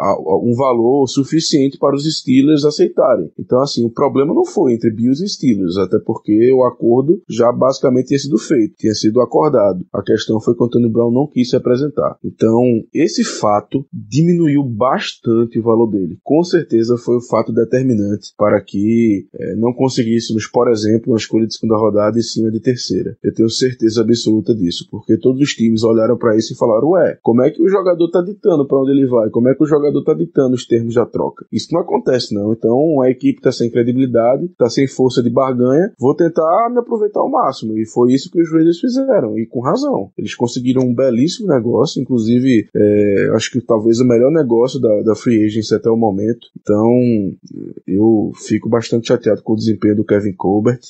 um valor suficiente para os Steelers aceitarem. Então, assim, o problema não foi entre Bills e Steelers, até porque o acordo já basicamente tinha sido feito, tinha sido acordado. A questão foi que o Antônio Brown não quis se apresentar. Então, esse fato diminuiu bastante o valor dele. Com certeza foi o fato determinante para que eh, não conseguíssemos, por exemplo, uma escolha de segunda rodada e sim uma de terceira. Eu tenho certeza absoluta disso, porque todos os times olharam para isso e falaram: ué, como é que o jogador tá ditando para onde ele vai? Como é que o jogador tá ditando os termos da troca? Isso não acontece, não. Então a equipe tá sem credibilidade, tá sem força de barganha, vou tentar me aproveitar ao máximo. E foi isso que os Raiders fizeram, e com razão. Eles conseguiram um belíssimo negócio, inclusive, é, acho que talvez o melhor negócio da, da Free Agency até o momento. Então, eu fico bastante chateado com o desempenho do Kevin Colbert.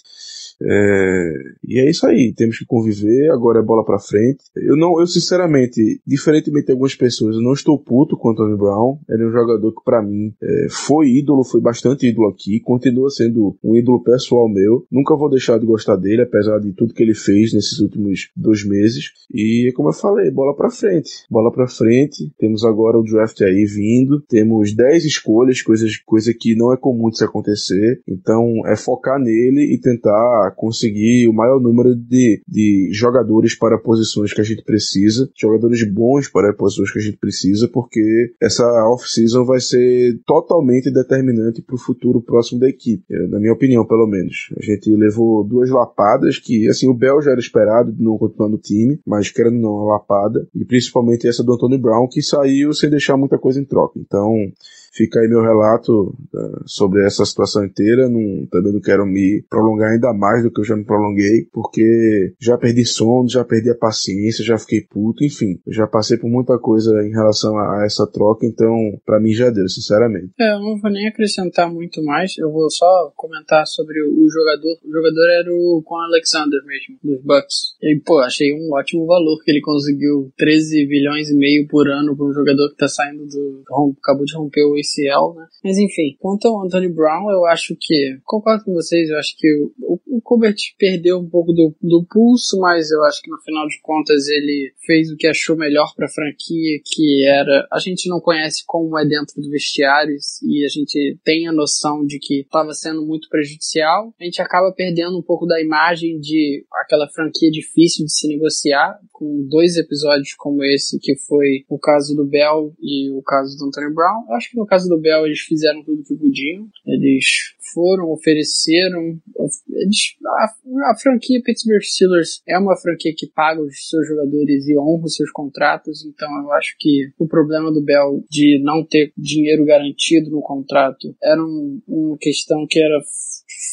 É, e é isso aí, temos que conviver, agora é bola pra frente. Eu não, eu sinceramente, diferentemente de algumas pessoas, eu não estou puto com o Anthony Brown. Ele é um jogador que pra mim é, foi ídolo, foi bastante ídolo aqui, continua sendo um ídolo pessoal meu. Nunca vou deixar de gostar dele, apesar de tudo que ele fez nesses últimos dois meses. E como eu falei, bola pra frente, bola pra frente. Temos agora o draft aí vindo, temos 10 escolhas, coisas, coisa que não é comum de se acontecer. Então é focar nele e tentar conseguir o maior número de, de jogadores para posições que a gente precisa, jogadores bons para posições que a gente precisa, porque essa off-season vai ser totalmente determinante para o futuro próximo da equipe, eh, na minha opinião, pelo menos. A gente levou duas lapadas que, assim, o Bell já era esperado de não continuar no time, mas querendo não, uma lapada, e principalmente essa do Antônio Brown, que saiu sem deixar muita coisa em troca. Então, Fica aí meu relato uh, sobre essa situação inteira. Não, também não quero me prolongar ainda mais do que eu já me prolonguei, porque já perdi sono, já perdi a paciência, já fiquei puto, enfim. Já passei por muita coisa em relação a, essa troca, então para mim já deu, sinceramente. É, eu não vou nem acrescentar muito mais, eu vou só comentar sobre o jogador. O jogador era o com Alexander mesmo, dos Bucks. E, pô, achei um ótimo valor que ele conseguiu 13 bilhões e meio por ano para um jogador que tá saindo do. acabou de romper o ACL, né? Mas enfim, quanto ao Anthony Brown, eu acho que, concordo com vocês, eu acho que o, o Colbert perdeu um pouco do, do pulso, mas eu acho que no final de contas ele fez o que achou melhor para a franquia, que era a gente não conhece como é dentro do vestiário e a gente tem a noção de que estava sendo muito prejudicial. A gente acaba perdendo um pouco da imagem de aquela franquia difícil de se negociar, com dois episódios como esse, que foi o caso do Bell e o caso do Anthony Brown. Eu acho que no caso do Bell eles fizeram tudo que podiam. Eles foram, ofereceram. Eles, a, a, franquia Pittsburgh Steelers é uma franquia que paga os seus jogadores e honra os seus contratos, então eu acho que o problema do Bell de não ter dinheiro garantido no contrato era um, uma questão que era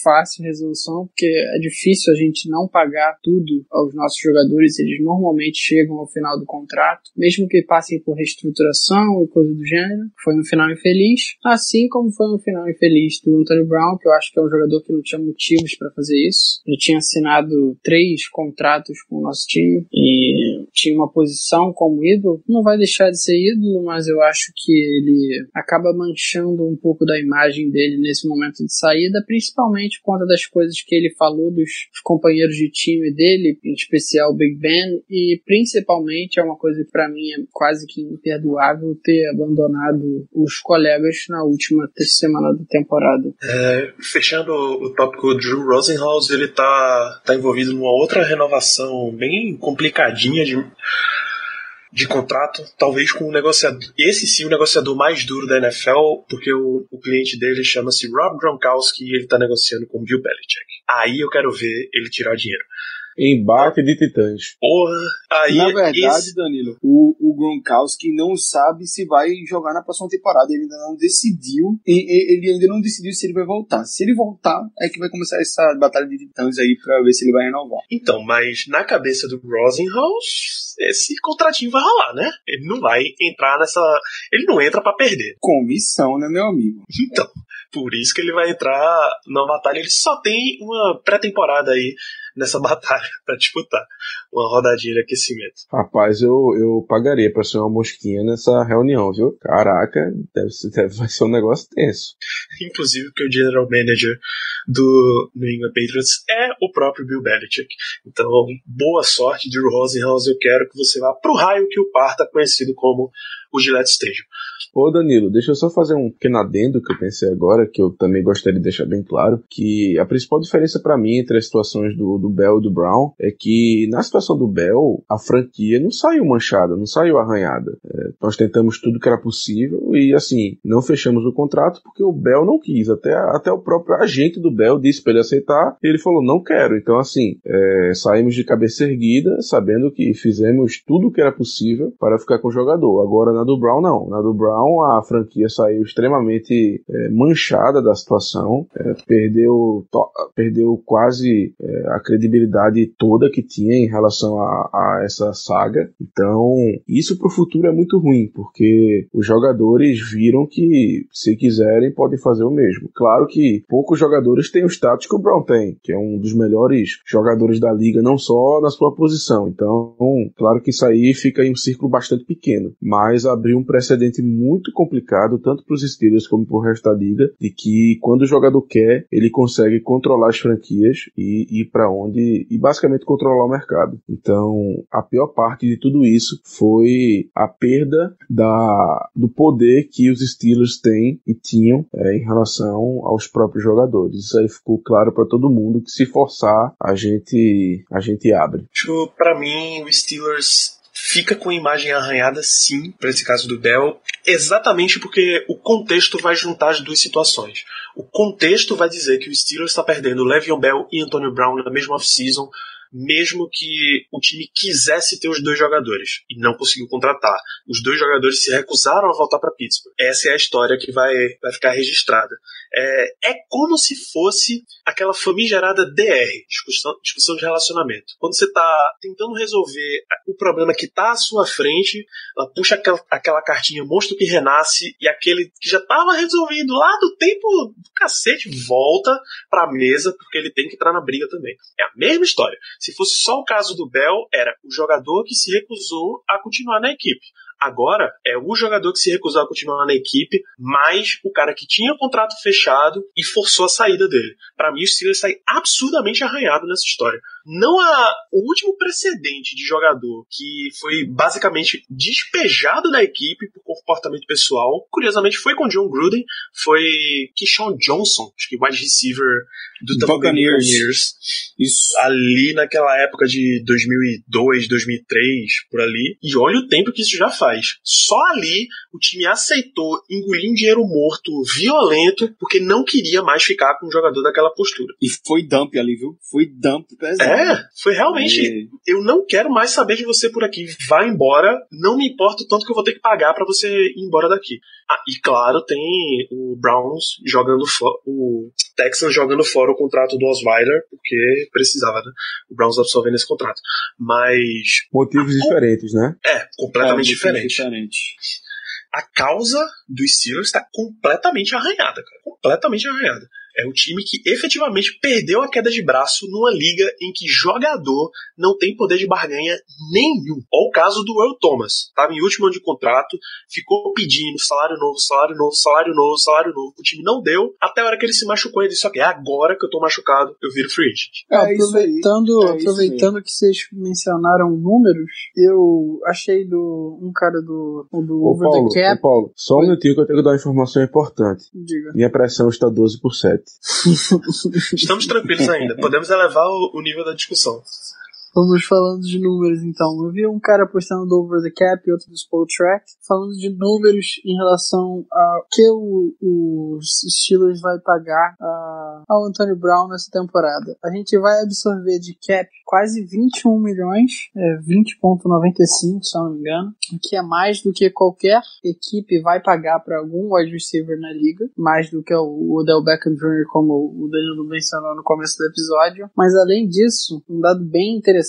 fácil resolução, porque é difícil a gente não pagar tudo aos nossos jogadores, eles normalmente chegam ao final do contrato, mesmo que passem por reestruturação e coisa do gênero. Foi um final infeliz, assim como foi um final infeliz do Anthony Brown, que eu acho que é um jogador que não tinha motivos para fazer isso. Ele tinha assinado três contratos com o nosso time e tinha uma posição como ídolo. Não vai deixar de ser ídolo, mas eu acho que ele acaba manchando um pouco da imagem dele nesse momento de saída, principalmente por conta das coisas que ele falou dos companheiros de time dele, em especial o Big Ben, e principalmente é uma coisa que para mim é quase que imperdoável ter abandonado os colegas na última semana da temporada. É, fechando o tópico, Drew Rosenhaus ele tá, tá envolvido numa outra renovação bem complicadinha de de contrato, talvez com o negociador. Esse sim, o negociador mais duro da NFL, porque o, o cliente dele chama-se Rob Gronkowski e ele está negociando com Bill Belichick. Aí eu quero ver ele tirar dinheiro. Embarque de titãs. Porra, aí. Na verdade, esse... Danilo, o, o Gronkowski não sabe se vai jogar na próxima temporada. Ele ainda não decidiu. Ele ainda não decidiu se ele vai voltar. Se ele voltar, é que vai começar essa batalha de titãs aí pra ver se ele vai renovar. Então, mas na cabeça do Rosenhaus, esse contratinho vai rolar, né? Ele não vai entrar nessa. Ele não entra para perder. Comissão, né, meu amigo? Então, por isso que ele vai entrar na batalha. Ele só tem uma pré-temporada aí nessa batalha para disputar uma rodadinha de aquecimento. Rapaz, eu, eu pagaria pra ser uma mosquinha nessa reunião, viu? Caraca, deve ser, deve, vai ser um negócio tenso. Inclusive que o general manager do New England Patriots é o próprio Bill Belichick. Então, boa sorte, Drew Rosenhaus. Eu quero que você vá pro raio que o parta, conhecido como o Gillette Stadium. Ô Danilo, deixa eu só fazer um pequeno adendo que eu pensei agora, que eu também gostaria de deixar bem claro, que a principal diferença para mim entre as situações do, do Bell e do Brown é que na situação do Bell, a franquia não saiu manchada, não saiu arranhada. É, nós tentamos tudo que era possível e assim, não fechamos o contrato porque o Bell não quis. Até, até o próprio agente do Bell disse para ele aceitar e ele falou, não quero. Então assim, é, saímos de cabeça erguida, sabendo que fizemos tudo o que era possível para ficar com o jogador. Agora na do Brown não. Na do Brown a franquia saiu extremamente é, manchada da situação, é, perdeu, perdeu quase é, a credibilidade toda que tinha em relação a, a essa saga. Então, isso para o futuro é muito ruim, porque os jogadores viram que, se quiserem, podem fazer o mesmo. Claro que poucos jogadores têm o status que o Brown tem, que é um dos melhores jogadores da liga, não só na sua posição. Então, claro que isso aí fica em um círculo bastante pequeno. Mas abrir um precedente muito complicado, tanto para os Steelers como para o resto da liga, de que quando o jogador quer, ele consegue controlar as franquias e ir para onde e basicamente controlar o mercado. Então, a pior parte de tudo isso foi a perda da, do poder que os Steelers têm e tinham é, em relação aos próprios jogadores. Isso aí ficou claro para todo mundo que se forçar a gente a gente abre. Para mim, o Steelers fica com a imagem arranhada, sim, para esse caso do Bell, exatamente porque o contexto vai juntar as duas situações. O contexto vai dizer que o Steelers está perdendo Le'Veon Bell e Antonio Brown na mesma off-season, mesmo que o time quisesse ter os dois jogadores e não conseguiu contratar. Os dois jogadores se recusaram a voltar para Pittsburgh. Essa é a história que vai, vai ficar registrada. É, é como se fosse aquela famigerada DR, discussão, discussão de relacionamento. Quando você está tentando resolver o problema que está à sua frente, ela puxa aquela, aquela cartinha monstro que renasce e aquele que já estava resolvido lá do tempo do cacete volta para a mesa porque ele tem que entrar na briga também. É a mesma história. Se fosse só o caso do Bell, era o jogador que se recusou a continuar na equipe. Agora é o jogador que se recusou a continuar na equipe, mais o cara que tinha contrato fechado e forçou a saída dele. Para mim, o Steelers sai absurdamente arranhado nessa história. Não há o último precedente de jogador que foi basicamente despejado da equipe por comportamento pessoal. Curiosamente, foi com John Gruden, foi Keyshawn Johnson, acho que wide receiver do Buccaneers. Buccaneers. Isso. Ali naquela época de 2002, 2003, por ali. E olha o tempo que isso já faz. Só ali o time aceitou engolir um dinheiro morto violento porque não queria mais ficar com um jogador daquela postura. E foi dump ali, viu? Foi dump pesado. É, foi realmente. É. Eu não quero mais saber de você por aqui. Vá embora. Não me importa o tanto que eu vou ter que pagar pra você ir embora daqui. Ah, e claro, tem o Browns jogando fora. O Texans jogando fora o contrato do Osweiler, porque precisava, né? O Browns absorvendo esse contrato. Mas. Motivos diferentes, né? É, completamente É, diferente. diferente. A causa do Steelers está completamente arranhada, cara. Completamente arranhada. É o time que efetivamente perdeu a queda de braço numa liga em que jogador não tem poder de barganha nenhum. Olha o caso do Earl Thomas. Estava em último ano de contrato, ficou pedindo salário novo, salário novo, salário novo, salário novo. O time não deu, até a hora que ele se machucou. Ele disse: Ok, é agora que eu tô machucado, eu viro free agent. É, É aproveitando, É aproveitando que vocês mencionaram números, eu achei do um cara do, do Ô Over Paulo, the Cap. ô Paulo, só um minutinho que eu tenho que dar uma informação importante. Diga. Minha pressão está 12 por 7. Estamos tranquilos ainda, podemos elevar o, o nível da discussão. Vamos falando de números então. Eu vi um cara postando do Over the Cap e outro do Spoil Track, falando de números em relação a que o, os Steelers vai pagar a- ao Antonio Brown nessa temporada. A gente vai absorver de cap quase 21 milhões, é 20,95 se eu não me engano, que é mais do que qualquer equipe vai pagar para algum wide receiver na liga, mais do que o Odell Beckham Jr., como o Danilo mencionou no começo do episódio. Mas além disso, um dado bem interessante,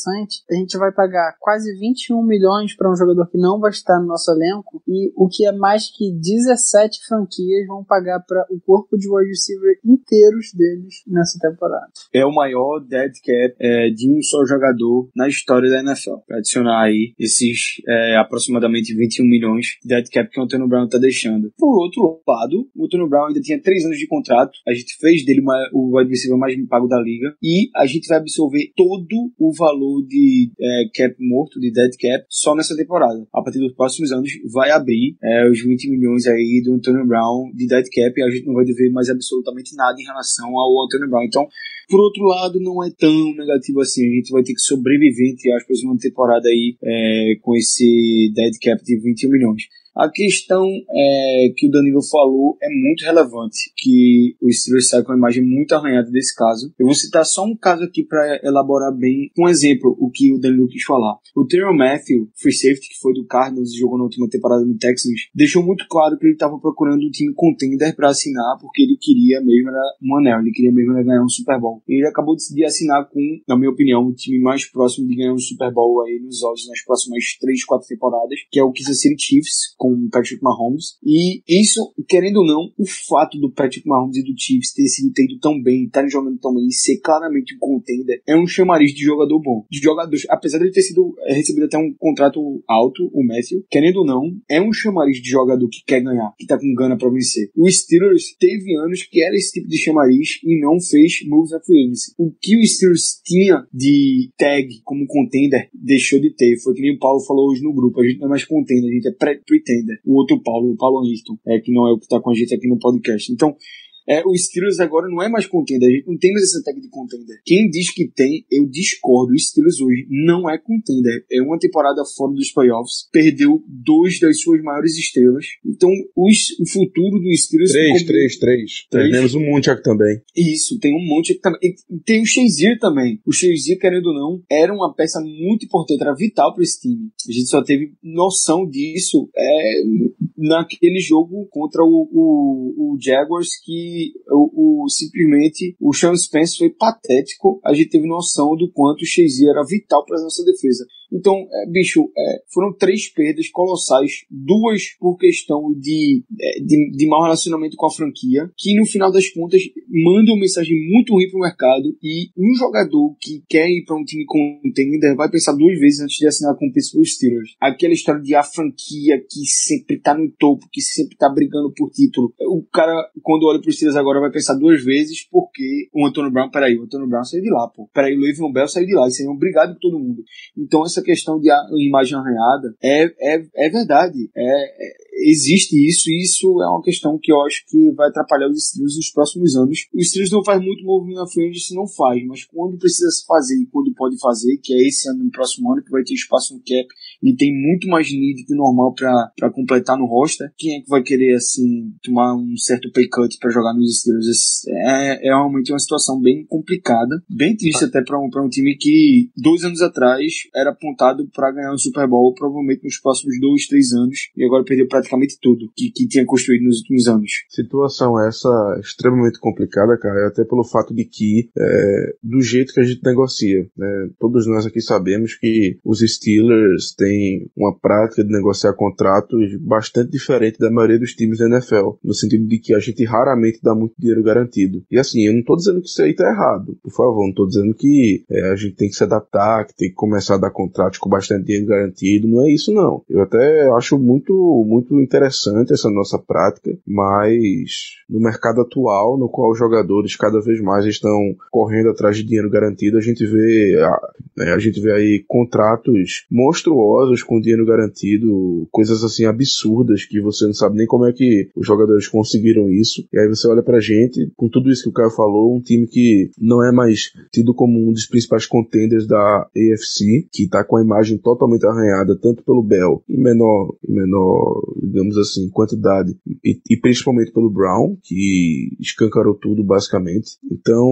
a gente vai pagar quase 21 milhões para um jogador que não vai estar no nosso elenco, e o que é mais que 17 franquias vão pagar para o corpo de wide receiver inteiros deles nessa temporada. É o maior dead cap é, de um só jogador na história da NFL. Adicionar aí esses é, aproximadamente 21 milhões de dead cap que o Antonio Brown tá deixando. Por outro lado, o Antonio Brown ainda tinha 3 anos de contrato. A gente fez dele uma- o wide receiver mais pago da liga. E a gente vai absorver todo o valor de é, cap morto, de dead cap, só nessa temporada. A partir dos próximos anos vai abrir é, os 20 milhões aí do Antonio Brown de dead cap e a gente não vai dever mais absolutamente nada em relação ao Antonio Brown. Então, por outro lado, não é tão negativo assim. A gente vai ter que sobreviver, entre aspas, uma temporada aí é, com esse dead cap de 21 milhões. A questão é, que o Danilo falou é muito relevante, que o Steelers sai com uma imagem muito arranhada desse caso. Eu vou citar só um caso aqui para elaborar bem um exemplo, o que o Danilo quis falar. O Tyron Matthew, free safety, que foi do Cardinals e jogou na última temporada no Texans, deixou muito claro que ele estava procurando um time contender para assinar, porque ele queria mesmo era um anel, ele queria mesmo era ganhar um Super Bowl. Ele acabou de assinar com, na minha opinião, o time mais próximo de ganhar um Super Bowl aí nos olhos nas próximas 3, 4 temporadas, que é o Kansas City Chiefs, com o Patrick Mahomes. E isso, querendo ou não, o fato do Patrick Mahomes e do Chiefs ter sido ter ido tão bem, estarem jogando tão bem e ser claramente um contender, é um chamariz de jogador bom. De jogadores, apesar de ele ter sido é, recebido até um contrato alto, o Matthew, querendo ou não, é um chamariz de jogador que quer ganhar, que tá com gana pra vencer. O Steelers teve anos que era esse tipo de chamariz e não fez moves na free. O que o Steelers tinha de tag como contender deixou de ter. Foi que nem o Paulo falou hoje no grupo. A gente não é mais contender, a gente é pretender. O outro Paulo, o Paulo Aniston, é, que não é o que tá com a gente aqui no podcast. Então, é, o Steelers agora não é mais contender, a gente não tem mais essa tag de contender. Quem diz que tem, eu discordo. O Steelers hoje não é contender. É uma temporada fora dos playoffs, perdeu dois das suas maiores estrelas. Então, os, o futuro do Steelers. Três, como- três, três. Perdemos um monte aqui também. Isso, tem um monte que também. e Tem o Shazier também. O Shazier, querendo ou não, era uma peça muito importante, era vital para esse time. A gente só teve noção disso é, naquele jogo contra o, o, o Jaguars, que o, o- simplesmente o Sean Spence foi patético. A gente teve noção do quanto o Shazier era vital para nossa defesa. Então, é, bicho, é, foram três perdas colossais, duas por questão de, é, de, de mau relacionamento com a franquia, que no final das contas mandam uma mensagem muito ruim pro mercado e um jogador que quer ir para um time contender vai pensar duas vezes antes de assinar com o Pittsburgh Steelers. Aquela história de a franquia que sempre tá no topo, que sempre tá brigando por título. O cara, quando olha pro Steelers agora, vai pensar duas vezes porque o Antônio Brown, peraí, o Antônio Brown saiu de lá, pô. Peraí, o Le'Veon Bell saiu de lá, e seriam obrigado por todo mundo. Então essa questão de imagem arranhada é, é, é verdade. É, é- existe isso e isso é uma questão que eu acho que vai atrapalhar os Steelers nos próximos anos. O Steelers não faz muito movimento na frente se não faz, mas quando precisa se fazer e quando pode fazer, que é esse ano no próximo ano, que vai ter espaço no cap e tem muito mais need que normal para completar no roster, quem é que vai querer assim tomar um certo pay cut para jogar nos Steelers? É, é realmente uma situação bem complicada, bem triste até para um, pra um time que dois anos atrás era apontado para ganhar um Super Bowl, provavelmente nos próximos dois, três anos, e agora perdeu praticamente tudo que, que tinha construído nos últimos anos. Situação essa extremamente complicada, cara, até pelo fato de que, é, do jeito que a gente negocia, né? Todos nós aqui sabemos que os Steelers têm uma prática de negociar contratos bastante diferente da maioria dos times da NFL, no sentido de que a gente raramente dá muito dinheiro garantido. E assim, eu não tô dizendo que isso aí tá errado, por favor, não tô dizendo que é, a gente tem que se adaptar, que tem que começar a dar contratos com bastante dinheiro garantido, não é isso não. Eu até acho muito, muito interessante essa nossa prática, mas no mercado atual, no qual os jogadores cada vez mais estão correndo atrás de dinheiro garantido, a gente vê a, né, a gente vê aí contratos monstruosos com dinheiro garantido, coisas assim absurdas que você não sabe nem como é que os jogadores conseguiram isso. E aí você olha pra gente, com tudo isso que o Caio falou, um time que não é mais tido como um dos principais contenders da AFC, que tá com a imagem totalmente arranhada tanto pelo Bell em menor, menor, digamos assim, quantidade, e, e principalmente pelo Brown, que escancarou tudo basicamente. Então,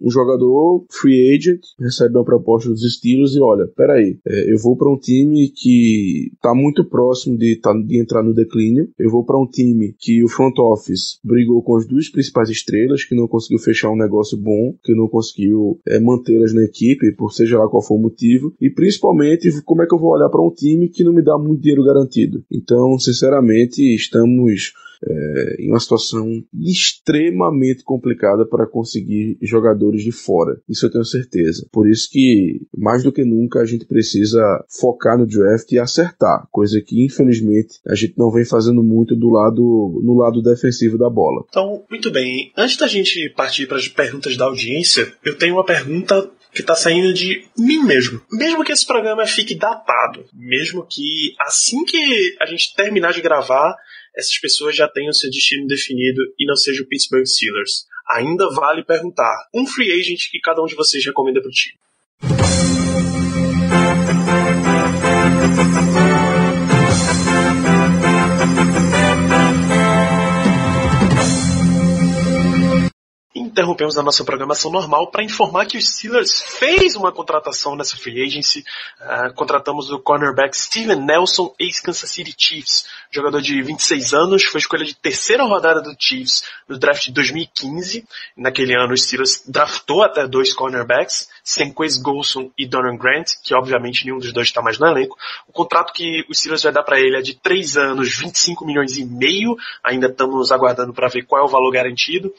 um jogador free agent recebe uma proposta dos Steelers e olha, peraí, é, eu vou para um time que tá muito próximo de, tá, de entrar no declínio, eu vou para um time que o front office brigou com as duas principais estrelas, que não conseguiu fechar um negócio bom, que não conseguiu é, mantê-las na equipe, por seja lá qual for o motivo, e principalmente como é que eu vou olhar para um time que não me dá muito dinheiro garantido. Então, sinceramente, estamos é, em uma situação extremamente complicada para conseguir jogadores de fora. Isso eu tenho certeza. Por isso que, mais do que nunca, a gente precisa focar no draft e acertar, coisa que, infelizmente, a gente não vem fazendo muito do lado, no lado defensivo da bola. Então, muito bem. Antes da gente partir para as perguntas da audiência, eu tenho uma pergunta que tá saindo de mim mesmo. Mesmo que esse programa fique datado, mesmo que assim que a gente terminar de gravar, essas pessoas já tenham seu destino definido e não seja o Pittsburgh Steelers. Ainda vale perguntar um free agent que cada um de vocês recomenda pro time. Interrompemos a nossa programação normal para informar que o Steelers fez uma contratação nessa free agency. Uh, contratamos o cornerback Steven Nelson, ex-Kansas City Chiefs, jogador de 26 anos, foi escolha de terceira rodada do Chiefs no draft de 2015. Naquele ano o Steelers draftou até dois cornerbacks, Senquez Golson e Donovan Grant, que obviamente nenhum dos dois está mais no elenco. O contrato que o Steelers vai dar para ele é de 3 anos, 25 milhões e meio. Ainda estamos aguardando para ver qual é o valor garantido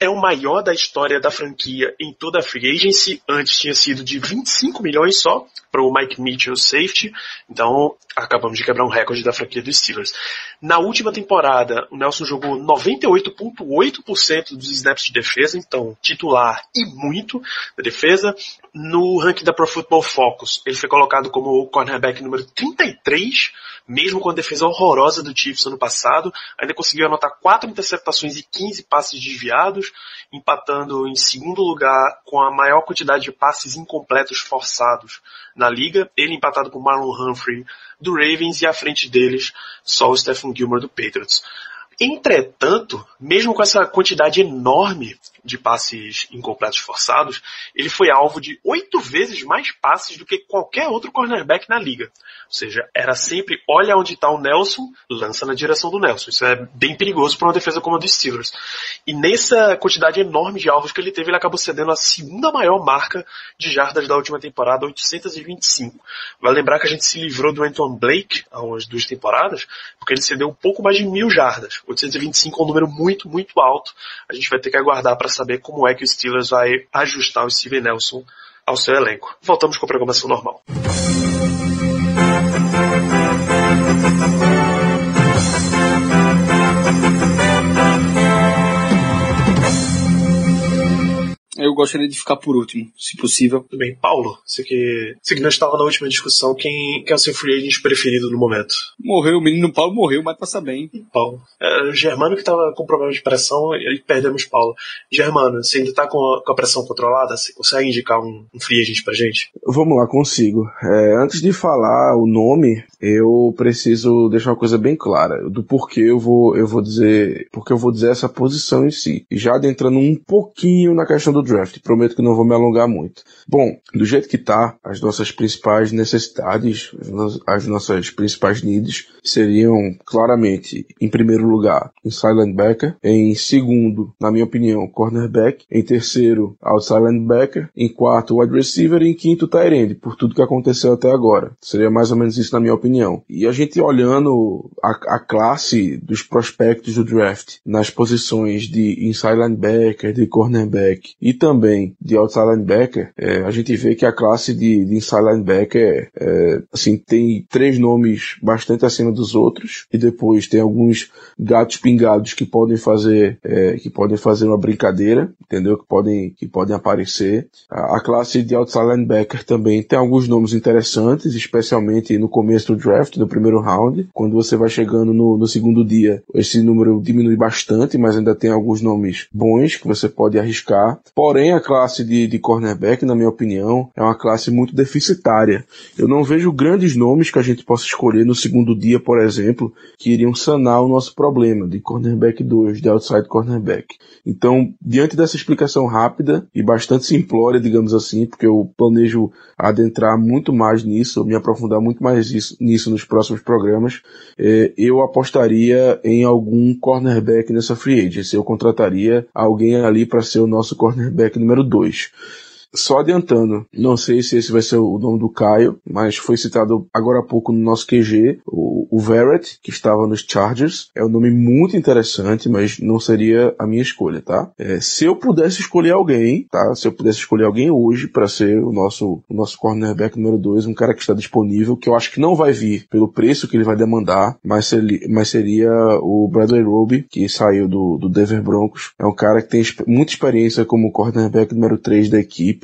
é o maior da história da franquia em toda a free agency. Antes tinha sido de 25 milhões só para o Mike Mitchell safety. Então acabamos de quebrar um recorde da franquia dos Steelers. Na última temporada, o Nelson jogou 98,8% dos snaps de defesa, então titular e muito da defesa. No ranking da Pro Football Focus, ele foi colocado como o cornerback número 33 mesmo com a defesa horrorosa do Chiefs ano passado, ainda conseguiu anotar quatro interceptações e 15 passes desviados, empatando em segundo lugar com a maior quantidade de passes incompletos forçados na liga, ele empatado com Marlon Humphrey do Ravens e à frente deles só o Stephen Gilmore do Patriots. Entretanto, mesmo com essa quantidade enorme de passes incompletos forçados, ele foi alvo de oito vezes mais passes do que qualquer outro cornerback na liga. Ou seja, era sempre olha onde está o Nelson, lança na direção do Nelson. Isso é bem perigoso para uma defesa como a dos Steelers. E nessa quantidade enorme de alvos que ele teve, ele acabou cedendo a segunda maior marca de jardas da última temporada, 825. Vai lembrar que a gente se livrou do Anton Blake há umas duas temporadas, porque ele cedeu um pouco mais de mil jardas. 825 é um número muito, muito alto. A gente vai ter que aguardar para saber como é que o Steelers vai ajustar o Steven Nelson ao seu elenco. Voltamos com a programação normal. Eu gostaria de ficar por último, se possível. Tudo bem. Paulo, você que, você que não estava na última discussão, quem, quem é o seu free agent preferido no momento? Morreu, o menino Paulo morreu, mas passa bem. Paulo. É, o Germano que estava com problema de pressão e perdemos Paulo. Germano, você ainda está com, a- com a pressão controlada? Você consegue indicar um, um free agent pra gente? Vamos lá, consigo. É, antes de falar o nome, eu preciso deixar uma coisa bem clara do porquê eu vou, eu vou dizer, porque eu vou dizer essa posição em si. Já adentrando um pouquinho na questão do draft, prometo que não vou me alongar muito. Bom, do jeito que tá, as nossas principais necessidades, as no- as nossas principais needs seriam claramente, em primeiro lugar, inside linebacker, em segundo, na minha opinião, cornerback, em terceiro, outside linebacker, em quarto, wide receiver e em quinto, tight end, por tudo que aconteceu até agora. Seria mais ou menos isso na minha opinião. E a gente olhando a, a classe dos prospectos do draft nas posições de inside linebacker, de cornerback e também de outside linebacker, é, a gente vê que a classe de, de inside linebacker é, assim, tem três nomes bastante acima dos outros e depois tem alguns gatos pingados que podem fazer é, que podem fazer uma brincadeira, entendeu? Que podem que podem aparecer. A, a classe de outside linebacker também tem alguns nomes interessantes, especialmente no começo do draft, no primeiro round, quando você vai chegando no, no segundo dia, esse número diminui bastante, mas ainda tem alguns nomes bons que você pode arriscar. Porém, a classe de, de cornerback, na minha opinião, é uma classe muito deficitária. Eu não vejo grandes nomes que a gente possa escolher no segundo dia, por exemplo, que iriam sanar o nosso problema de cornerback 2, de outside cornerback. Então, diante dessa explicação rápida e bastante simplória, digamos assim, porque eu planejo adentrar muito mais nisso, me aprofundar muito mais isso- nisso nos próximos programas, eh, eu apostaria em algum cornerback nessa free agency. Eu contrataria alguém ali para ser o nosso cornerback número 2. Só adiantando, não sei se esse vai ser o nome do Caio, mas foi citado agora há pouco no nosso QG, o, o Verrett, que estava nos Chargers. É um nome muito interessante, mas não seria a minha escolha, tá? É, se eu pudesse escolher alguém, tá? Se eu pudesse escolher alguém hoje para ser o nosso, o nosso cornerback número 2, um cara que está disponível, que eu acho que não vai vir pelo preço que ele vai demandar, mas, seria- mas seria o Bradley Roby, que saiu do, do Denver Broncos. É um cara que tem muita experiência como cornerback número 3 da equipe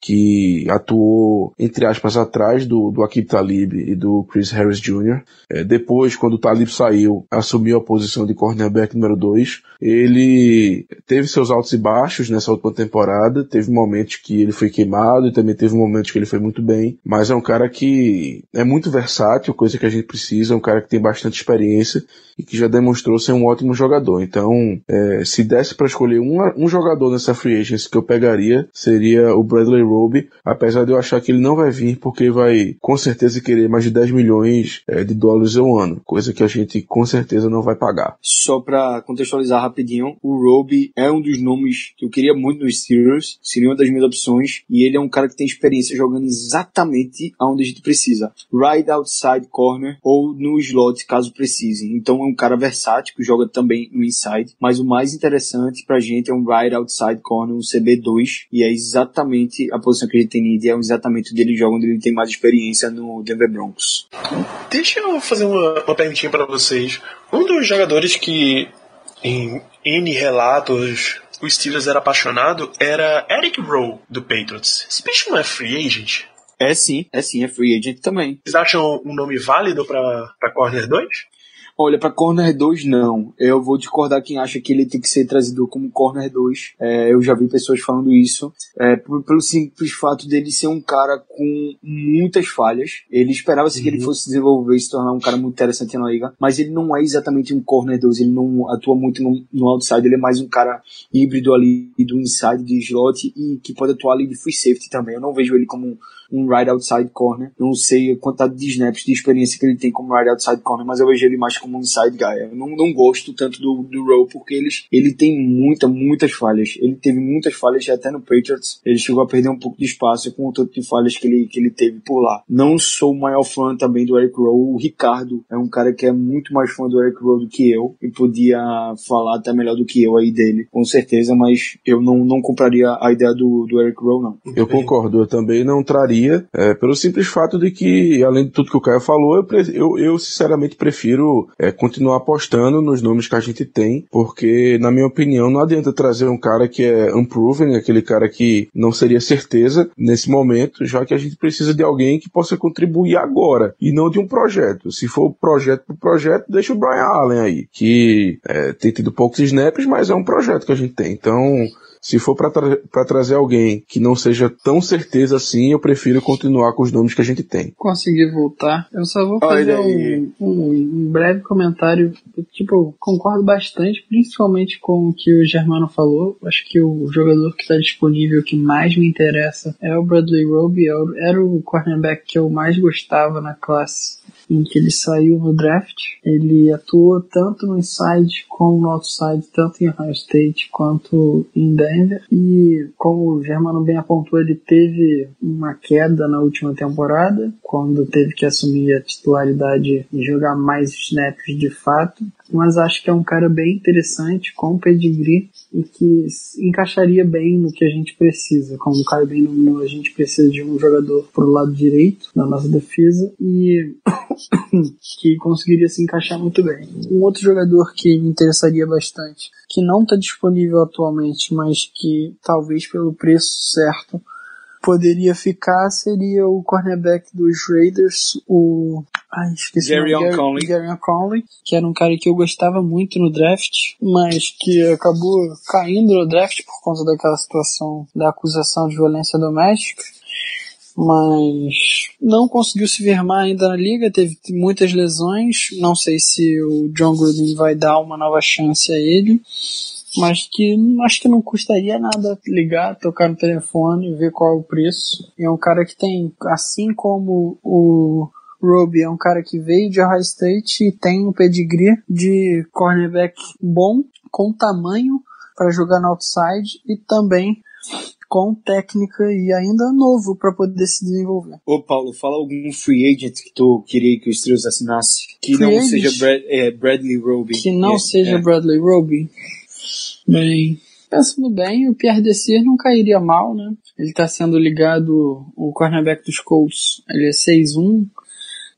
que atuou, entre aspas, atrás do, do Akib Talib e do Chris Harris Jr. É, depois, quando o Talib saiu, assumiu a posição de cornerback número 2. Ele teve seus altos e baixos nessa última temporada, teve momentos que ele foi queimado e também teve momentos que ele foi muito bem, mas é um cara que é muito versátil, coisa que a gente precisa, é um cara que tem bastante experiência e que já demonstrou ser um ótimo jogador. Então, é, se desse para escolher um, um jogador nessa free agency que eu pegaria, seria o Bradley Roby, apesar de eu achar que ele não vai vir porque vai com certeza querer mais de 10 milhões é, de dólares ao ano, coisa que a gente com certeza não vai pagar. Só pra contextualizar rapidinho, o Roby é um dos nomes que eu queria muito nos Steelers, seria uma das minhas opções, e ele é um cara que tem experiência jogando exatamente aonde a gente precisa. Right outside corner ou no slot, caso precise. Então é um cara versátil, que joga também no inside, mas o mais interessante pra gente é um right outside corner, um CB2, e é exatamente a posição que a gente tem need, é exatamente onde ele joga, onde ele tem mais experiência no Denver Broncos. Deixa eu fazer uma, uma perguntinha pra vocês. Um dos jogadores que em N relatos o Steelers era apaixonado era Eric Rowe, do Patriots. Esse bicho não é free agent? É sim, é sim, é free agent também. Vocês acham um nome válido pra, pra Corner 2? Olha, pra Corner 2 não. Eu vou discordar quem acha que ele tem que ser trazido como Corner 2. É, eu já vi pessoas falando isso. É, pelo simples fato dele ser um cara com muitas falhas. Ele esperava-se que ele fosse se desenvolver e se tornar um cara muito interessante na liga. Mas ele não é exatamente um Corner 2. Ele não atua muito no, no outside. Ele é mais um cara híbrido ali do inside, de slot e que pode atuar ali de free safety também. Eu não vejo ele como um, right outside corner. Não sei a quantidade de snaps de experiência que ele tem como right outside corner, mas eu vejo ele mais como um inside guy. Eu não, não gosto tanto do, do Rowe porque ele, ele tem muita, muitas falhas. Ele teve muitas falhas até no Patriots. Ele chegou a perder um pouco de espaço com o tanto de falhas que ele, que ele teve por lá. Não sou o maior fã também do Eric Rowe. O Ricardo é um cara que é muito mais fã do Eric Rowe do que eu e podia falar até melhor do que eu aí dele, com certeza, mas eu não, não compraria a ideia do, do Eric Rowe, não. Eu concordo, eu também não traria, é, pelo simples fato de que, além de tudo que o Caio falou, eu, eu, eu sinceramente prefiro é, continuar apostando nos nomes que a gente tem, porque, na minha opinião, não adianta trazer um cara que é unproven, aquele cara que não seria certeza nesse momento, já que a gente precisa de alguém que possa contribuir agora, e não de um projeto. Se for projeto por projeto, deixa o Brian Allen aí, que é, tem tido poucos snaps, mas é um projeto que a gente tem. Então, se for pra tra pra trazer alguém que não seja tão certeza assim, eu prefiro continuar com os nomes que a gente tem. conseguir voltar. Eu só vou fazer um, um- um breve comentário. Tipo, eu concordo bastante, principalmente com o que o Germano falou. Acho que o jogador que está disponível que mais me interessa é o Bradley Roby. É Era o cornerback que eu mais gostava na classe em que ele saiu no draft. Ele atuou tanto no inside como no outside, tanto em Ohio State quanto em Denver. E como o Germano bem apontou, ele teve uma queda na última temporada, quando teve que assumir a titularidade e jogar mais snaps de fato. Mas acho que é um cara bem interessante, com pedigree, e que encaixaria bem no que a gente precisa. Como o Caio bem nominou, a gente precisa de um jogador pro lado direito da nossa defesa e que conseguiria se encaixar muito bem. Um outro jogador que me interessaria bastante, que não está disponível atualmente, mas que talvez pelo preço certo poderia ficar, seria o cornerback dos Raiders, o Ai, esqueci. Gary Conley. Gary Conley, que era um cara que eu gostava muito no draft, mas que acabou caindo no draft por conta daquela situação da acusação de violência doméstica mas não conseguiu se firmar ainda na liga, teve muitas lesões. Não sei se o John Gruden vai dar uma nova chance a ele, mas que acho que não custaria nada ligar, tocar no telefone, ver qual é o preço. E é um cara que tem, assim como o Roby é um cara que veio de Ohio State e tem um pedigree de cornerback bom, com tamanho para jogar no outside e também com técnica e ainda novo para poder se desenvolver. Ô Paulo, fala algum free agent que tu queria que o Steelers assinasse, que Free não agent? seja Brad- é, Bradley Roby. Que não É, seja é. Bradley Roby. Bem, pensando bem, o Pierre Desir não cairia mal, né? Ele tá sendo ligado, o cornerback dos Colts, ele é 6'1",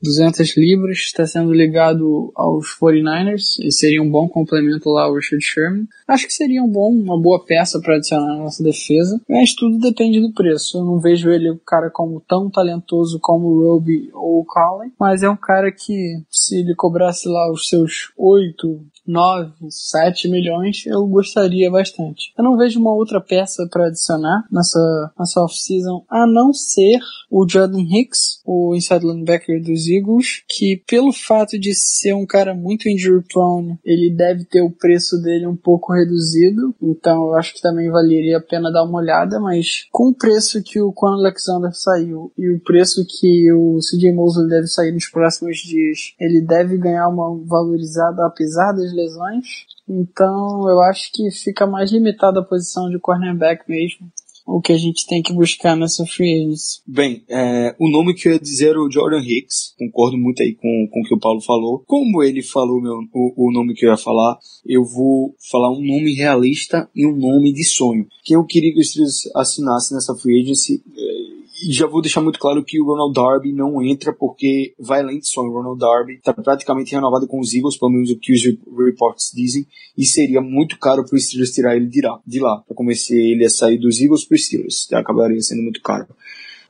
200 libras, está sendo ligado aos 49ers e seria um bom complemento lá ao Richard Sherman. Acho que seria um bom, uma boa peça para adicionar na nossa defesa, mas tudo depende do preço. Eu não vejo ele, o cara, como tão talentoso como o Roby ou o Colin, mas é um cara que, se ele cobrasse lá os seus 8, 9, 7 milhões, eu gostaria bastante. Eu não vejo uma outra peça para adicionar nessa, nessa off-season, a não ser o Jordan Hicks, o inside linebacker dos Eagles, que pelo fato de ser um cara muito injury prone, ele deve ter o preço dele um pouco reduzido, então eu acho que também valeria a pena dar uma olhada, mas com o preço que o Quan Alexander saiu e o preço que o CJ Mosley deve sair nos próximos dias, ele deve ganhar uma valorizada apesar das lesões. Então eu acho que fica mais limitada a posição de cornerback mesmo. O que a gente tem que buscar nessa free agency. Bem, é, o nome que eu ia dizer era o Jordan Hicks. Concordo muito aí com, com o que o Paulo falou. Como ele falou meu, o, o nome que eu ia falar, eu vou falar um nome realista e um nome de sonho. Que eu queria que os Steelers assinassem nessa free agency. É, já vou deixar muito claro que o Ronald Darby não entra porque vai além. O Ronald Darby está praticamente renovado com os Eagles, pelo menos o que os reports dizem, e seria muito caro para os Steelers tirar ele de lá, de lá para começar ele a sair dos Eagles para os Steelers. Acabaria sendo muito caro.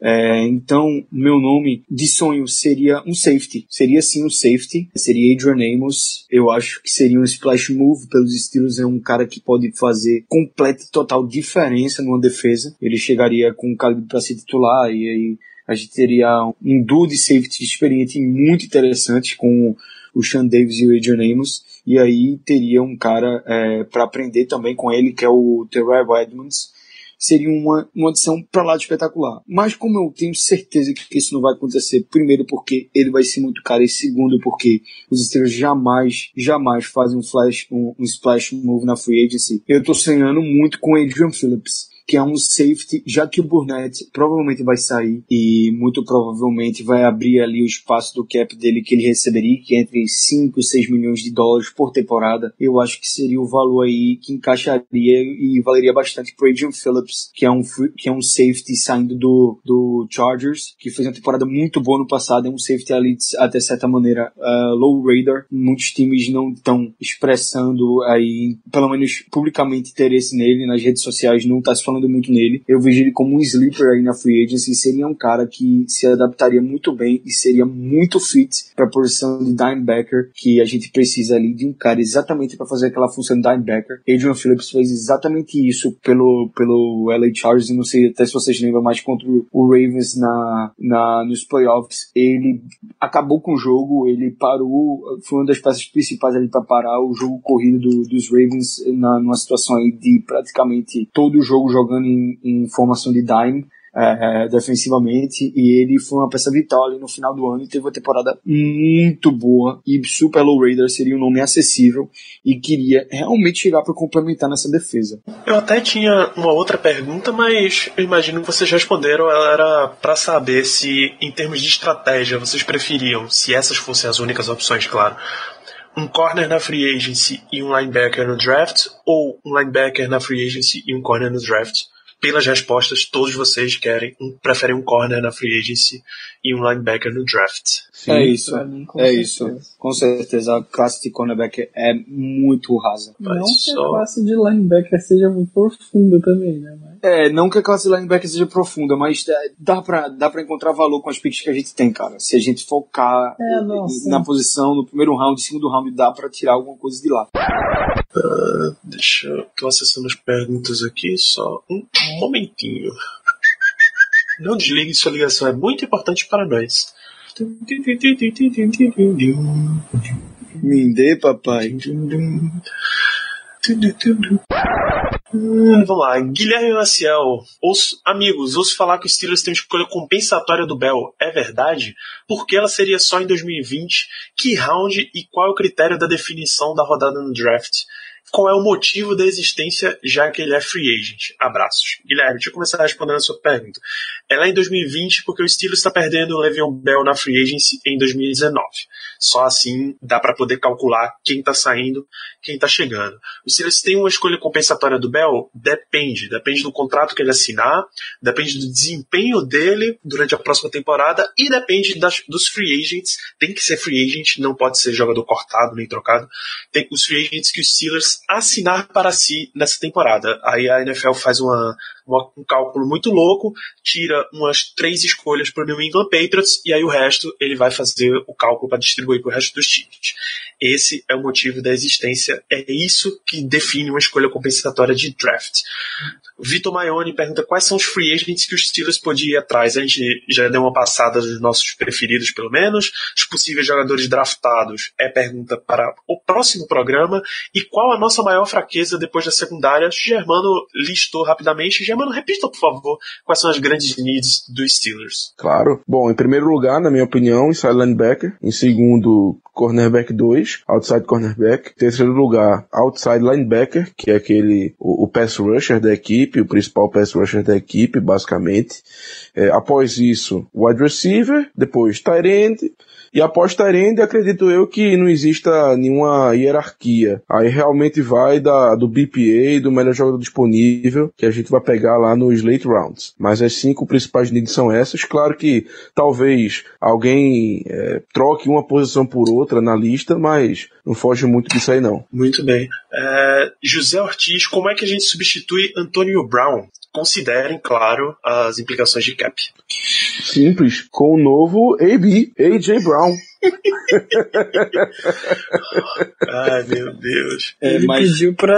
É, então, meu nome de sonho seria um safety. Seria sim um safety. Seria Adrian Amos. Eu acho que seria um splash move pelos estilos. É um cara que pode fazer completa e total diferença numa defesa. Ele chegaria com um calibre para ser titular e aí a gente teria um duo de safety experiente muito interessante com o Sean Davis e o Adrian Amos. E aí teria um cara é, para aprender também com ele, que é o Terrell Edmonds seria uma, uma adição para lá de espetacular. Mas como eu tenho certeza que isso não vai acontecer, primeiro porque ele vai ser muito caro e segundo porque os Steelers jamais, jamais fazem um flash, um, um splash move na free agency, eu tô sonhando muito com Adrian Phillips que é um safety, já que o Burnett provavelmente vai sair e muito provavelmente vai abrir ali o espaço do cap dele que ele receberia, que é entre 5 e 6 milhões de dólares por temporada. Eu acho que seria o valor aí que encaixaria e valeria bastante pro Adrian Phillips, que é um, que é um safety saindo do, do Chargers, que fez uma temporada muito boa no passado, é um safety ali até certa maneira uh, low radar. Muitos times não estão expressando aí, pelo menos publicamente, interesse nele nas redes sociais, não está se falando muito nele. Eu vejo ele como um sleeper aí na free agency. Seria um cara que se adaptaria muito bem e seria muito fit para a posição de dimebacker que a gente precisa ali de um cara exatamente para fazer aquela função de dimebacker. Adrian Phillips fez exatamente isso pelo, pelo LA Chargers. Não sei até se vocês lembram mais contra o Ravens na, na, nos playoffs. Ele acabou com o jogo, ele parou, foi uma das peças principais ali para parar o jogo corrido do, dos Ravens na, numa situação aí de praticamente todo o jogo jogando jogando em, em formação de dime, é, defensivamente e ele foi uma peça vital ali no final do ano e teve uma temporada muito boa e Super Low Raider seria um nome acessível e queria realmente chegar para complementar nessa defesa. Eu até tinha uma outra pergunta, mas eu imagino que vocês responderam, ela era para saber se em termos de estratégia vocês preferiam, se essas fossem as únicas opções, claro, um corner na free agency e um linebacker no draft, ou um linebacker na free agency e um corner no draft? Pelas respostas, todos vocês querem, um, preferem um corner na free agency e um linebacker no draft. Sim, é isso. Mim, é certeza. isso. Com certeza. A classe de cornerback é muito rasa. Não que a classe de linebacker seja muito profunda também, né? Mas... É, não que a classe de linebacker seja profunda, mas dá pra, dá pra encontrar valor com as picks que a gente tem, cara. Se a gente focar é, na posição, no primeiro round, segundo round, dá pra tirar alguma coisa de lá. Uh, deixa eu. tô acessando as perguntas aqui, só um momentinho. Não desligue sua ligação, é muito importante para nós. Me dê, papai. Hum, vamos lá, Guilherme Maciel. Ouço, amigos, ouço falar que o Steelers tem uma escolha compensatória do Bell. É verdade? Por que ela seria só em 2020? Que round e qual é o critério da definição da rodada no draft? Qual é o motivo da existência, já que ele é free agent? Abraços. Guilherme, deixa eu começar respondendo a sua pergunta. Ela é em 2020 porque o Steelers está perdendo o Le'Veon Bell na free agency em 2019. Só assim dá para poder calcular quem está saindo, quem está chegando. O Steelers tem uma escolha compensatória do Bell? Depende. Depende do contrato que ele assinar, depende do desempenho dele durante a próxima temporada e depende das, dos free agents. Tem que ser free agent, não pode ser jogador cortado nem trocado. Tem os free agents que os Steelers assinar para si nessa temporada. Aí a NFL faz uma, um cálculo muito louco, tira umas três escolhas para o New England Patriots e aí o resto ele vai fazer o cálculo para distribuir para o resto dos times. Esse é o motivo da existência, é isso que define uma escolha compensatória de draft. Vitor Maione pergunta quais são os free agents que os Steelers podiam ir atrás. A gente já deu uma passada dos nossos preferidos, pelo menos. Os possíveis jogadores draftados é pergunta para o próximo programa. E qual a nossa maior fraqueza depois da secundária? Germano listou rapidamente. Germano, repita, por favor, quais são as grandes needs dos Steelers. Claro. Bom, em primeiro lugar, na minha opinião, inside linebacker. Em segundo, cornerback 2, outside cornerback. Em terceiro lugar, outside linebacker, que é aquele, o, o pass rusher da equipe, o principal pass rusher da equipe, basicamente. É, após isso, wide receiver, depois tight end, e após Tyrande, acredito eu que não exista nenhuma hierarquia. Aí realmente vai da, do BPA, do melhor jogador disponível, que a gente vai pegar lá nos late rounds. Mas as cinco principais needs são essas. Claro que talvez alguém é, troque uma posição por outra na lista, mas não foge muito disso aí não. Muito bem. É, José Ortiz, como é que a gente substitui Antonio Brown? Considerem, claro, as implicações de cap. Simples, com o novo AB, AJ Brown. Ai, meu Deus. É, Ele mas pediu pra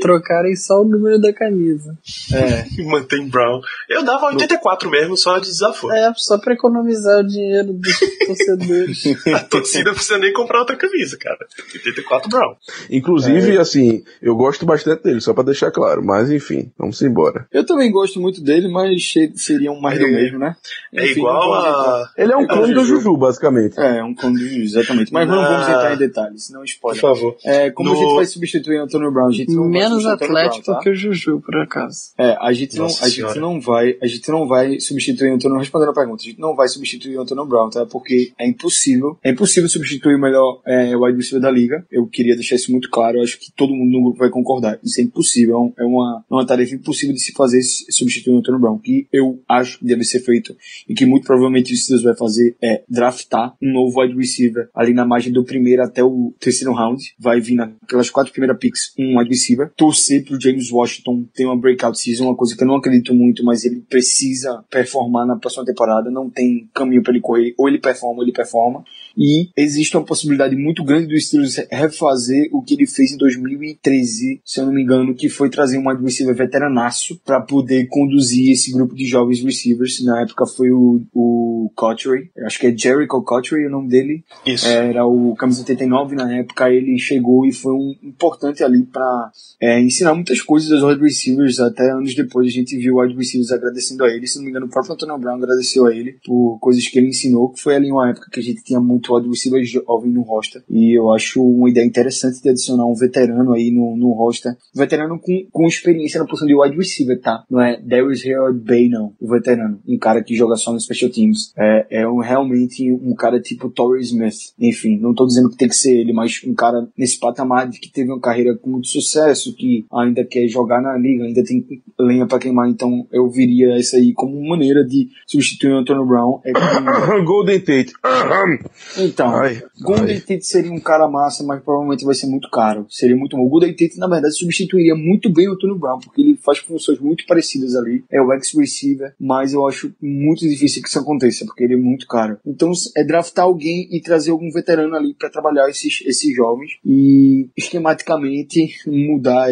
trocarem só o número da camisa. é, Mantém Brown. Eu dava 84 mesmo, só de desaforo. É, só pra economizar o dinheiro dos torcedores. A torcida não precisa nem comprar outra camisa, cara. 84 Brown. Inclusive, assim, eu gosto bastante dele, só pra deixar claro. Mas enfim, vamos embora. eu também gosto muito dele, mas che- seria um mais do É. mesmo, né? É Enfim, igual vamos entrar- a. Ele é um Igual clone do Juju. Juju, basicamente. É, um Juju, exatamente. Mas não Ah. vamos entrar em detalhes, senão Por spoiler. favor. É, como No- a gente vai substituir o Antônio Brown? A gente não Menos atlético Brown, tá? que o Juju, por acaso. É, a gente, não, a gente não vai, a gente não vai substituir o Antônio, respondendo a pergunta, a gente não vai substituir o Antônio Brown, tá? Porque é impossível, é impossível substituir o melhor é, wide receiver da liga. Eu queria deixar isso muito claro, eu acho que todo mundo no grupo vai concordar. Isso é impossível, é um- é uma, é uma tarefa impossível de se fazer substituir o Antônio Brown. Que eu acho que deve ser feito e que muito provavelmente o Steelers vai fazer é draftar um novo wide receiver ali na margem do primeiro até o terceiro round. Vai vir naquelas quatro primeiras picks um wide receiver. Torcer pro James Washington ter uma breakout season, uma coisa que eu não acredito muito, mas ele precisa performar na próxima temporada. Não tem caminho para ele correr. Ou ele performa, ou ele performa. E existe uma possibilidade muito grande do Steelers refazer o que ele fez em 2013, se eu não me engano, que foi trazer um wide receiver veteranaço para poder conduzir esse grupo de jovens receivers. Na época foi o, o Cotchery, eu acho que é Jericho Cotchery o nome dele. Isso. Era o camisa 89 na época, ele chegou e foi um importante ali para ensinar muitas coisas aos wide receivers. Até anos depois a gente viu wide receivers agradecendo a ele. Se não me engano, o próprio Antonio Brown agradeceu a ele por coisas que ele ensinou, que foi ali uma época que a gente tinha muito wide receiver jovem no roster. E eu acho uma ideia interessante de adicionar um veterano aí no, no roster. Um veterano com, com experiência na posição de wide receiver, tá? Não é Darius Harold Bay, não. O veterano. Um cara que joga só no special teams. É, é um, realmente um cara tipo Torrey Smith. Enfim, não tô dizendo que tem que ser ele, mas um cara nesse patamar de que teve uma carreira com muito sucesso, que ainda quer jogar na liga, ainda tem lenha pra queimar. Então eu viria essa aí como maneira de substituir o Antonio Brown. É com... Golden Tate. Então, Ai, Golden. Tate seria um cara massa, mas provavelmente vai ser muito caro. Seria muito bom. O Golden Tate, na verdade, substituiria muito bem o Antonio Brown, porque ele faz funções muito parecidas ali. É o ex-receiver, mas eu acho muito difícil que isso aconteça, porque ele é muito caro. Então, é draftar alguém e trazer algum veterano ali para trabalhar esses, esses jovens e esquematicamente mudar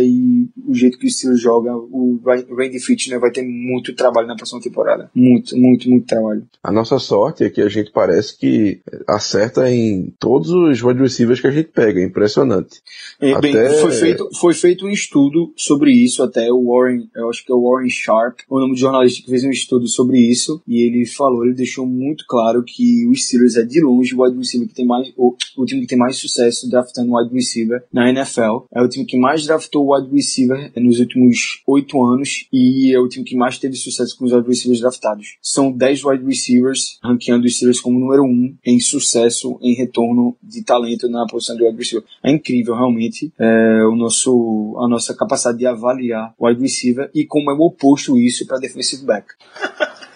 o jeito que o Steelers joga. O Randy Fitchner vai ter muito trabalho na próxima temporada. Muito, muito, muito trabalho. A nossa sorte é que a gente parece que acerta em todos os wide receivers que a gente pega, é impressionante. É, bem, Até- foi, feito, foi feito um estudo sobre isso, até o Warren, eu acho que é o Warren Sharp, o nome de jornalista que fez um estudo sobre isso, e ele falou, ele deixou muito claro que o Steelers é de longe o wide receiver que tem mais, o, o time que tem mais sucesso draftando wide receiver na NFL. É o time que mais draftou wide receiver nos últimos oito anos, e é o time que mais teve sucesso com os wide receivers draftados. São 10 wide receivers, ranqueando os Steelers como número um em sucesso em retorno de talento na posição de wide receiver. É incrível, realmente, é, o nosso, a nossa capacidade de avaliar o wide receiver e como é o oposto isso para defensive back.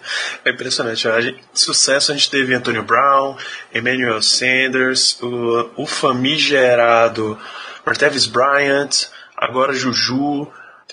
É impressionante. A gente- sucesso a gente teve Antonio Brown, Emmanuel Sanders, o, o famigerado Martavis Bryant, agora Juju.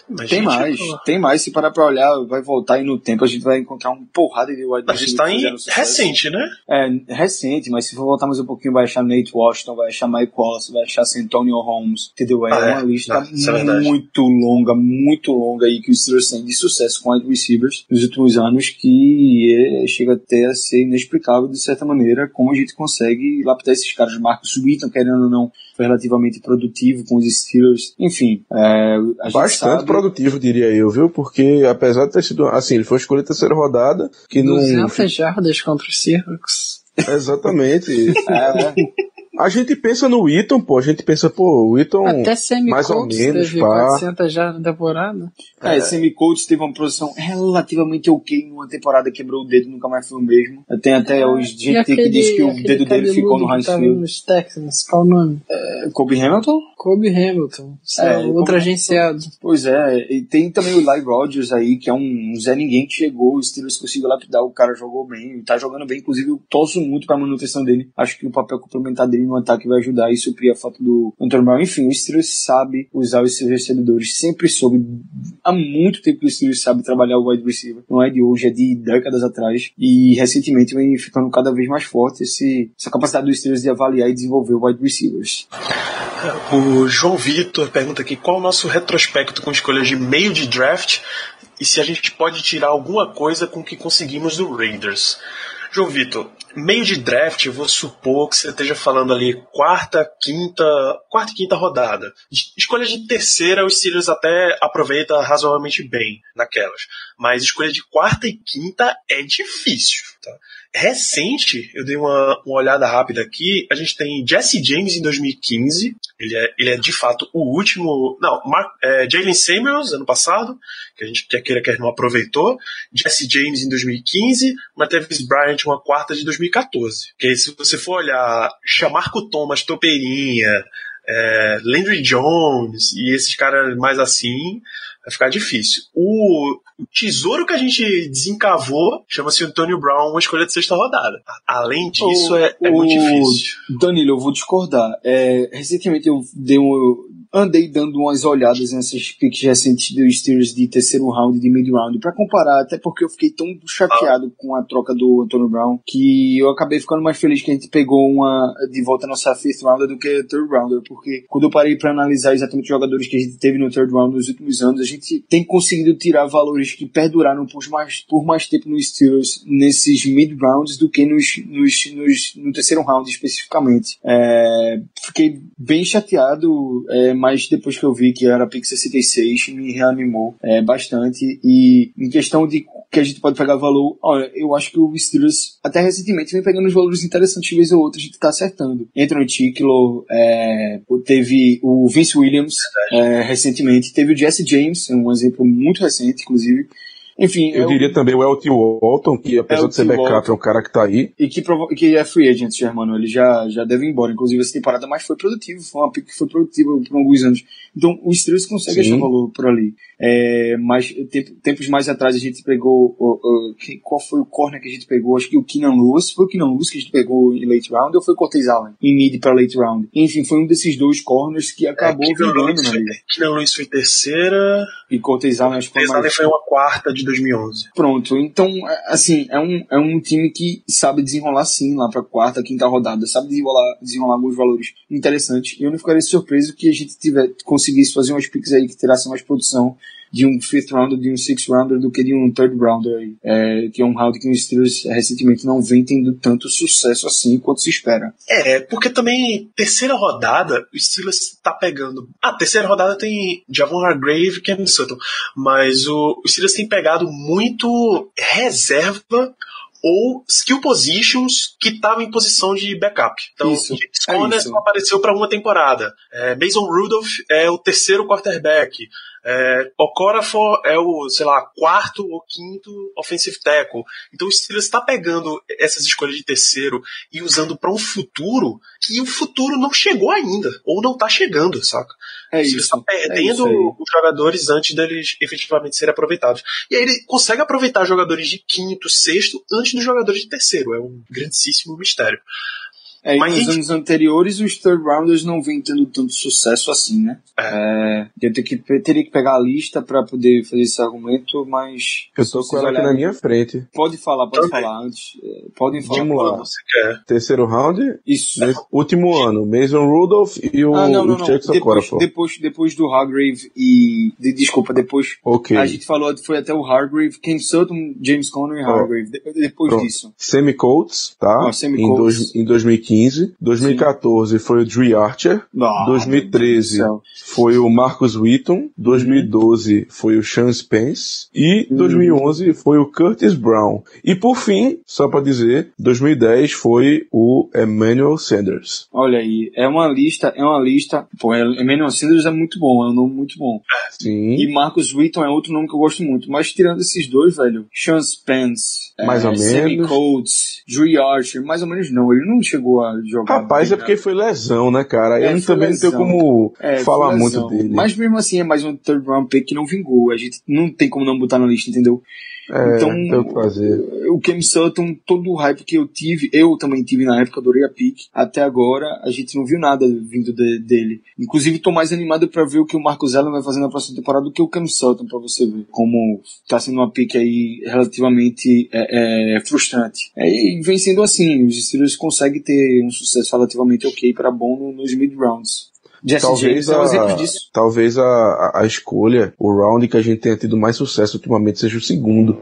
Mas, Tem mais, tem mais. Se parar pra olhar, vai voltar aí no tempo, a gente vai encontrar um porrada de wide A gente receiver tá em recente, né? É, recente, mas se for voltar mais um pouquinho, vai achar Nate Washington, vai achar Mike Wallace, vai achar Antonio Holmes, entendeu? É Ah, é? uma lista isso é muito longa, muito longa aí que os Steelers têm de sucesso com wide receivers nos últimos anos que é, chega até a ser inexplicável de certa maneira como a gente consegue lapidar esses caras. Marcos Wheaton, querendo ou não, foi relativamente produtivo com os Steelers. Enfim, é, a gente Bastante sabe... produtivo, diria eu, viu? Porque apesar de ter sido. Assim, ele foi escolhido terceira rodada, que não. 200 jardas contra o Seahawks. Exatamente. É, A gente pensa no Eaton, pô. A gente pensa, pô, o Eaton. Até mais ou menos, teve pá. 400 jardas na temporada. É, Sammy Coates teve uma produção relativamente ok numa temporada, quebrou o dedo, nunca mais foi o mesmo. Tem até hoje E gente que diz que o aquele dedo dele ficou no Highfield. nos Texans, qual o nome? Kobe Hamilton? Kobe Hamilton. Isso É, é, outro agenciado. Pois é, e tem também o Eli Rogers aí, que é um Zé Ninguém que chegou, o Steelers conseguiu lapidar, o cara jogou bem, tá jogando bem, inclusive eu torço muito pra manutenção dele. Acho que o papel complementar dele no ataque vai ajudar e suprir a falta do Antonio Brown. Enfim, o Steelers sabe usar os seus recebedores, sempre soube. Há muito tempo que o Steelers sabe trabalhar o wide receiver. Não é de hoje, é de décadas atrás. E recentemente vem ficando cada vez mais forte esse, essa capacidade dos Steelers de avaliar e desenvolver wide receivers. O João Vitor pergunta aqui qual o nosso retrospecto com escolhas de meio de draft e se a gente pode tirar alguma coisa com o que conseguimos do Raiders. João Vitor, meio de draft, eu vou supor que você esteja falando ali quarta, quinta, quarta e quinta rodada. Es- Escolha de terceira, os Steelers até aproveita razoavelmente bem naquelas. Mas escolha de quarta e quinta é difícil. Tá? Recente, eu dei uma, uma olhada rápida aqui, a gente tem Jesse James em 2015, ele é, ele é de fato o último. Não, Mark, é, Jalen Samuels, ano passado, que a gente quer queira quer não aproveitou. Jesse James em 2015, Martavis Bryant uma quarta de 2014. Que se você for olhar Chamarco Thomas, Topeirinha, é, Landry Jones e esses caras mais assim, vai ficar difícil. O, o tesouro que a gente desencavou chama-se Antonio Brown, uma escolha de sexta rodada. Além disso, O- é, é muito o- difícil. Danilo, eu vou discordar. É, recentemente eu dei um, andei dando umas olhadas nessas picks recentes dos Steelers de terceiro round e de mid round pra comparar, até porque eu fiquei tão chateado com a troca do Antonio Brown que eu acabei ficando mais feliz que a gente pegou uma de volta a nossa fifth rounder do que a third rounder, porque quando eu parei pra analisar exatamente os jogadores que a gente teve no third round nos últimos anos, a gente tem conseguido tirar valores que perduraram por mais, por mais tempo nos Steelers nesses mid rounds do que nos, nos, nos no terceiro round especificamente. É, fiquei bem chateado, é, mas depois que eu vi que era pick 66, me reanimou é, bastante. E em questão de que a gente pode pegar valor, olha, eu acho que o Steelers até recentemente vem pegando os valores interessantes, de vez ou outra a gente tá acertando. Anthony Ticklo, é, teve o Vince Williams é, recentemente, teve o Jesse James, um exemplo muito recente, inclusive. Enfim, Eu eu- diria também o L.T. Walton, que apesar de ser L.T. backup, Walton. é um cara que tá aí. e que, provo- que é free agent, Germano. Ele já, já deve ir embora, inclusive, essa temporada, mas foi produtivo. Foi uma pick que foi produtiva por alguns anos. Então, o Steelers consegue Sim. achar valor por ali. É, mas tempo- tempos mais atrás a gente pegou. o- o- que- qual foi o corner que a gente pegou? Acho que o Keenan Lewis. Foi o Keenan Lewis que a gente pegou em late round ou foi o Cortez Allen? Em mid para late round. Enfim, foi um desses dois corners que acabou É, Lewis na foi- liga. Keenan Lewis foi terceira, E Cortez Allen acho que foi mais. foi uma quarta de 2011. Pronto, então, é, assim, é um, é um time que sabe desenrolar sim lá pra quarta, quinta rodada, sabe desenrolar, desenrolar alguns valores interessantes. E eu não ficaria surpreso que a gente tiver, conseguisse fazer umas picks aí que tirassem mais produção de um fifth rounder, de um sixth rounder do que de um third rounder aí. É, que é um round que os Steelers recentemente não vem tendo tanto sucesso assim quanto se espera. É, porque também, terceira rodada, o Steelers tá pegando. Ah, terceira rodada tem Javon Hargrave e Cam Sutton. Mas o, o Steelers tem pegado muito reserva ou skill positions que estavam em posição de backup. Então, Isso, James é Conner só apareceu para uma temporada. É, Mason Rudolph é o terceiro quarterback. É, Okorafor é o, sei lá, quarto ou quinto offensive tackle. Então o Steelers está pegando essas escolhas de terceiro e usando para um futuro que o futuro não chegou ainda, ou não está chegando, saca? É o Steelers isso. está perdendo é isso aí. os jogadores antes deles efetivamente serem aproveitados. E aí ele consegue aproveitar jogadores de quinto, sexto, antes dos jogadores de terceiro. É um grandíssimo mistério. É, e Mas nos anos anteriores os third rounders não vêm tendo tanto sucesso assim, né? É, eu tenho que, teria que pegar a lista pra poder fazer esse argumento, mas. Eu tô com ela aqui na minha frente. Pode falar, pode Também. falar antes. É, Podem falar. Vamos lá. Você quer. Terceiro round, Isso. nesse último ano, Mason Rudolph e o, Ah, não, não, não. Jackson Depois, depois, depois do Hargrave e. de- desculpa, depois. Ok. A gente falou, foi até o Hargrave, Cam Sutton, James Conner e. Hargrave. De- depois Pronto. disso. Semi Colts, tá? Sammy em, dois, em 2015. 2014 foi o Dre Archer. Ah, 2013 meu Deus do foi o Marcus Wheaton. 2012 foi o Sean Spence. E Uhum. 2011 foi o Curtis Brown. E por fim, só pra dizer, 2010 foi o Emmanuel Sanders. Olha aí, é uma lista, é uma lista. Pô, Emmanuel Sanders é muito bom, é um nome muito bom. Sim. E Marcus Wheaton é outro nome que eu gosto muito. Mas tirando esses dois, velho, Sean Spence, Mais ou Sammy menos. Coates, Dre Archer, mais ou menos não, ele não chegou a jogar. Rapaz, é porque foi lesão, né, cara? É, Eu também não tenho lesão. como É, falar muito lesão. dele. Mas mesmo assim é mais um third round pick que não vingou. A gente não tem como não botar na lista, entendeu? É, então, o Cam Sutton, todo o hype que eu tive, eu também tive na época, adorei a pick. Até agora, a gente não viu nada vindo de- dele. Inclusive, tô mais animado pra ver o que o Marcos Allen vai fazer na próxima temporada do que o Cam Sutton, pra você ver. Como tá sendo uma pick aí relativamente é, é, frustrante. É, e vem sendo assim, os Steelers conseguem ter um sucesso relativamente ok para bom no- nos mid-rounds. Jesse Talvez James é um exemplo a, disso. talvez a, a- a escolha, o round que a gente tenha tido mais sucesso ultimamente seja o segundo.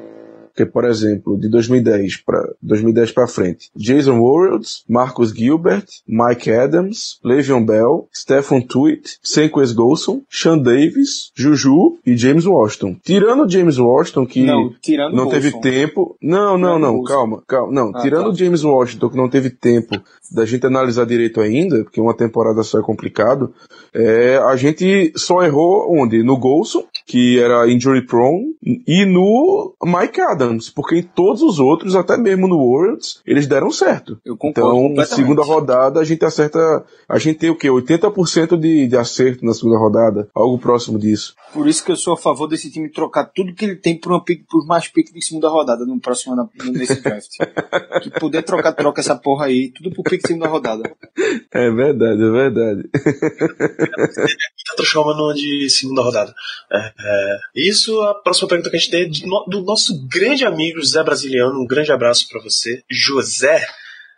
Porque, por exemplo, de 2010 para 2010 para frente, Jason Warrells, Marcus Gilbert, Mike Adams, Le'Veon Bell, Stephen Tuitt, Senquez Golson, Sean Davis, Juju e James Washington. Tirando James Washington que Não, não teve tempo. Não, não, não, o Golson. calma, calma. Não, Ah, tirando tá. o James Washington que não teve tempo da gente analisar direito ainda, porque uma temporada só é complicado, é, a gente só errou onde? No Golson, que era injury prone, e no Mike Adams, porque em todos os outros, até mesmo no Worlds, eles deram certo. Eu concordo Então, segunda rodada, a gente acerta. A gente tem o quê? 80% de, de acerto na segunda rodada? Algo próximo disso. Por isso que eu sou a favor desse time trocar tudo que ele tem por, uma pick, por mais pick de segunda rodada no próximo ano, nesse draft. que puder trocar, troca essa porra aí, tudo por pick de segunda rodada. É verdade, é verdade. tá transformando de segunda rodada. É, é, isso, a próxima pergunta que a gente tem é de no- do nosso grande amigo José Brasiliano. Um grande abraço pra você. José,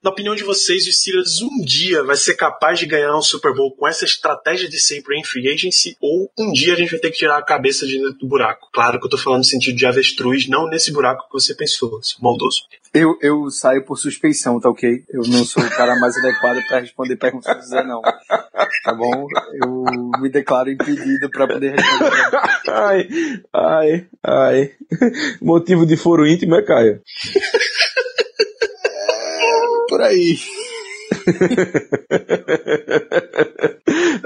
na opinião de vocês, o Steelers um dia vai ser capaz de ganhar um Super Bowl com essa estratégia de sempre em free agency? Ou um dia a gente vai ter que tirar a cabeça de dentro do buraco? Claro que eu tô falando no sentido de avestruz, não nesse buraco que você pensou, seu maldoso. Eu, eu saio por suspeição, tá ok? Eu não sou o cara mais adequado pra responder perguntas do Zé, não. Tá bom? Eu me declaro impedido pra poder responder. Ai, ai, ai. Motivo de foro íntimo é Caio. Por aí.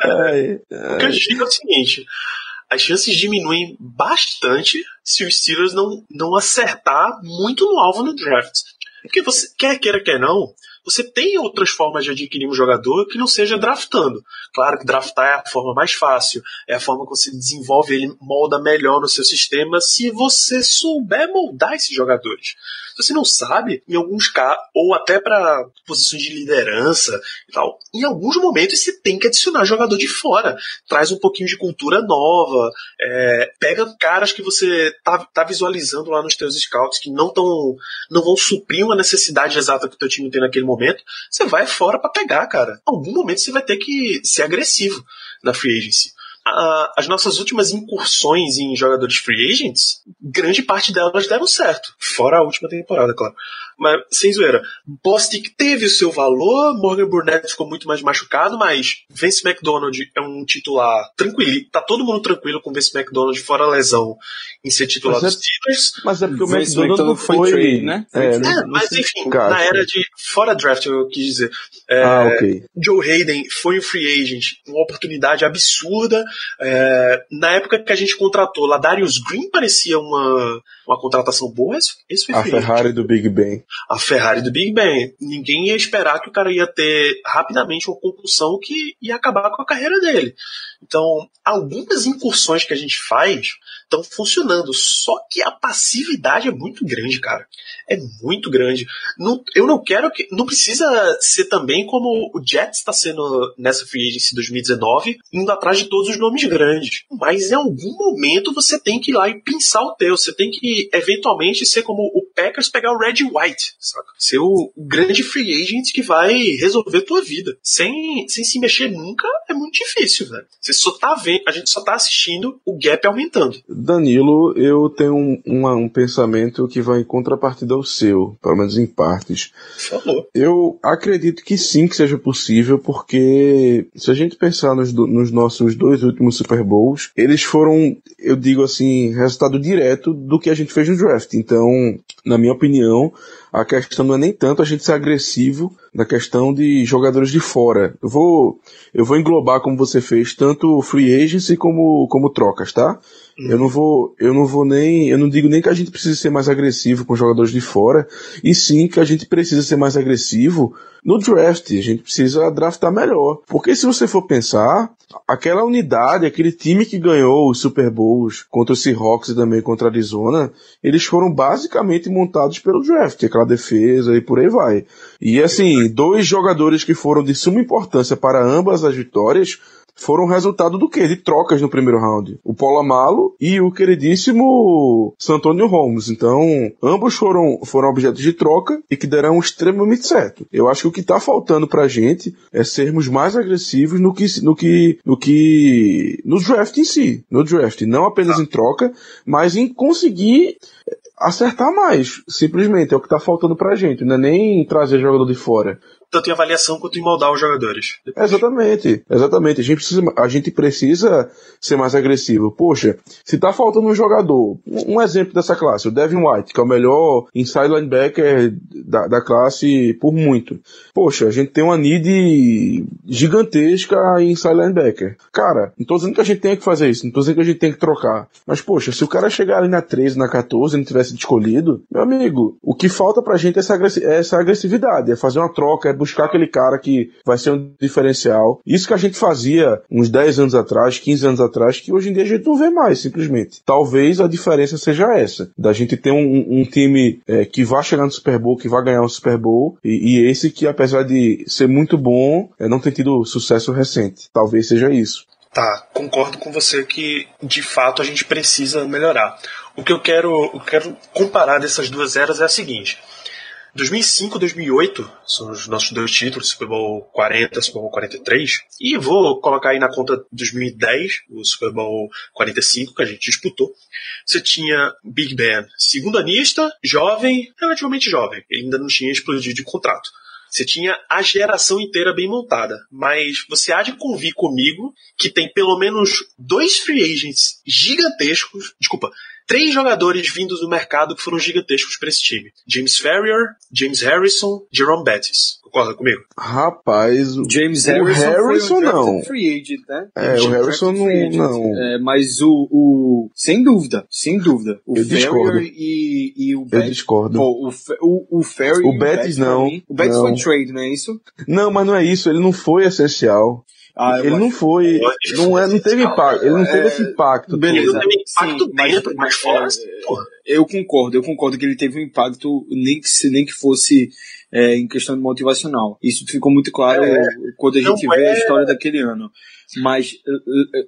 Ai, O que eu digo é o seguinte: as chances diminuem bastante se os Steelers não, não acertar muito no alvo no draft. Porque você, quer queira, quer não, você tem outras formas de adquirir um jogador que não seja draftando. Claro que draftar é a forma mais fácil, é a forma que você desenvolve ele, molda melhor no seu sistema, se você souber moldar esses jogadores. Se você não sabe, em alguns casos, ou até para posições de liderança e tal, em alguns momentos você tem que adicionar jogador de fora. Traz um pouquinho de cultura nova, é, pega caras que você tá, tá visualizando lá nos teus scouts que não tão, não vão suprir uma necessidade exata que o teu time tem naquele momento, você vai fora para pegar, cara. Em algum momento você vai ter que ser agressivo na free agency. A- as nossas últimas incursões em jogadores free agents, grande parte delas deram certo. Fora a última temporada, claro. Mas, sem zoeira, Bostic teve o seu valor, Morgan Burnett ficou muito mais machucado, mas Vince McDonald é um titular tranquilo. Tá todo mundo tranquilo com Vince McDonald fora a lesão em ser titular Mas é- dos Steelers. Mas é porque o Vince McDonald não McDonald foi foi. trade, né? Foi É, É, mas enfim, encaixa. na era de fora draft, eu quis dizer. É, Ah, ok. Joe Hayden foi um free agent, uma oportunidade absurda. É, na época que a gente contratou, Ladarius Green parecia uma, uma contratação boa. Esse, foi A. Ferrari do Big Ben. A Ferrari do Big Ben. Ninguém ia esperar que o cara ia ter rapidamente uma concussão que ia acabar com a carreira dele. Então, algumas incursões que a gente faz estão funcionando, só que a passividade é muito grande, cara. É muito grande. Não- eu não quero que. Não precisa ser também como o Jets está sendo nessa free agency 2019, indo atrás de todos os nomes grandes. Mas em algum momento você tem que ir lá e pensar o teu. Você tem que, eventualmente, ser como o Packers pegar o Red White, saca? Ser o grande free agent que vai resolver tua vida. Sem, sem se mexer nunca é muito difícil, velho. Você só tá vendo, a gente só tá assistindo o gap aumentando. Danilo, eu tenho um, uma- um pensamento que vai em contrapartida ao seu, pelo menos em partes. Falou. Eu acredito que sim que seja possível, porque se a gente pensar nos, nos nossos dois últimos Super Bowls, eles foram, eu digo assim, resultado direto do que a gente fez no draft. Então, na minha opinião, a questão não é nem tanto a gente ser agressivo na questão de jogadores de fora. Eu vou, eu vou englobar como você fez, tanto free agency como, como trocas, tá? Eu não vou, eu não vou nem, eu não digo nem que a gente precisa ser mais agressivo com jogadores de fora, e sim que a gente precisa ser mais agressivo no draft. A gente precisa draftar melhor. Porque se você for pensar, aquela unidade, aquele time que ganhou os Super Bowls contra o Seahawks e também contra a Arizona, eles foram basicamente montados pelo draft, aquela defesa e por aí vai. E assim, dois jogadores que foram de suma importância para ambas as vitórias foram resultado do quê? De trocas no primeiro round. O Polamalo e o queridíssimo Santonio Holmes. Então, ambos foram, foram objetos de troca e que deram extremamente certo. Eu acho que o que tá faltando pra gente é sermos mais agressivos no que, no que, no que, no draft em si. No draft. Não apenas em troca, mas em conseguir acertar mais. Simplesmente. É o que tá faltando pra gente. Não é nem trazer jogador de fora. Tanto em avaliação quanto em moldar os jogadores. Exatamente, exatamente. A gente, precisa, a gente precisa ser mais agressivo. Poxa, se tá faltando um jogador, um exemplo dessa classe, o Devin White, que é o melhor inside linebacker da, da classe por muito. Poxa, a gente tem uma need gigantesca em inside linebacker. Cara, não tô dizendo que a gente tenha que fazer isso, não tô dizendo que a gente tem que trocar. Mas, poxa, se o cara chegar ali na 13, na 14 e não tivesse escolhido, meu amigo, o que falta pra gente é essa, agressi- é essa agressividade, é fazer uma troca, é buscar aquele cara que vai ser um diferencial. Isso que a gente fazia uns 10 anos atrás, 15 anos atrás, que hoje em dia a gente não vê mais, simplesmente. Talvez a diferença seja essa, da gente ter um, um time é, que vai chegar no Super Bowl, que vai ganhar um Super Bowl, e, e esse que, apesar de ser muito bom, é, não tem tido sucesso recente. Talvez seja isso. Tá, concordo com você que de fato a gente precisa melhorar. O que eu quero, eu quero comparar dessas duas eras é a seguinte. 2005 2008 são os nossos dois títulos, Super Bowl 40, Super Bowl 43. E vou colocar aí na conta 2010, o Super Bowl 45 que a gente disputou. Você tinha Big Ben, segundo anista, jovem, relativamente jovem. Ele ainda não tinha explodido de contrato. Você tinha a geração inteira bem montada. Mas você há de convir comigo que tem pelo menos dois free agents gigantescos. Desculpa, três jogadores vindos do mercado que foram gigantescos para esse time: James Ferrier, James Harrison, Jerome Bettis. Concorda comigo? Rapaz, o James o Harrison, Harrison foi um não. free agent, né? É, o James Harrison não- não. É, mas o, o- sem dúvida, sem dúvida, o Eu Ferrier discordo. e, e o Eu Betts, discordo. pô, o, o, o Ferrier O Betts pra não, o Betts não. foi trade, não é isso? Não, mas não é isso, ele não foi essencial. Ah, ele não foi, não, é, não teve impacto, ele não teve É, esse impacto. beleza. Ele teve impacto Sim, mas- dentro, mas fora. é, porra. Eu concordo, eu concordo que ele teve um impacto, nem que, se- nem que fosse é, em questão de motivacional. Isso ficou muito claro É, quando a gente não vê a é- história daquele ano. Mas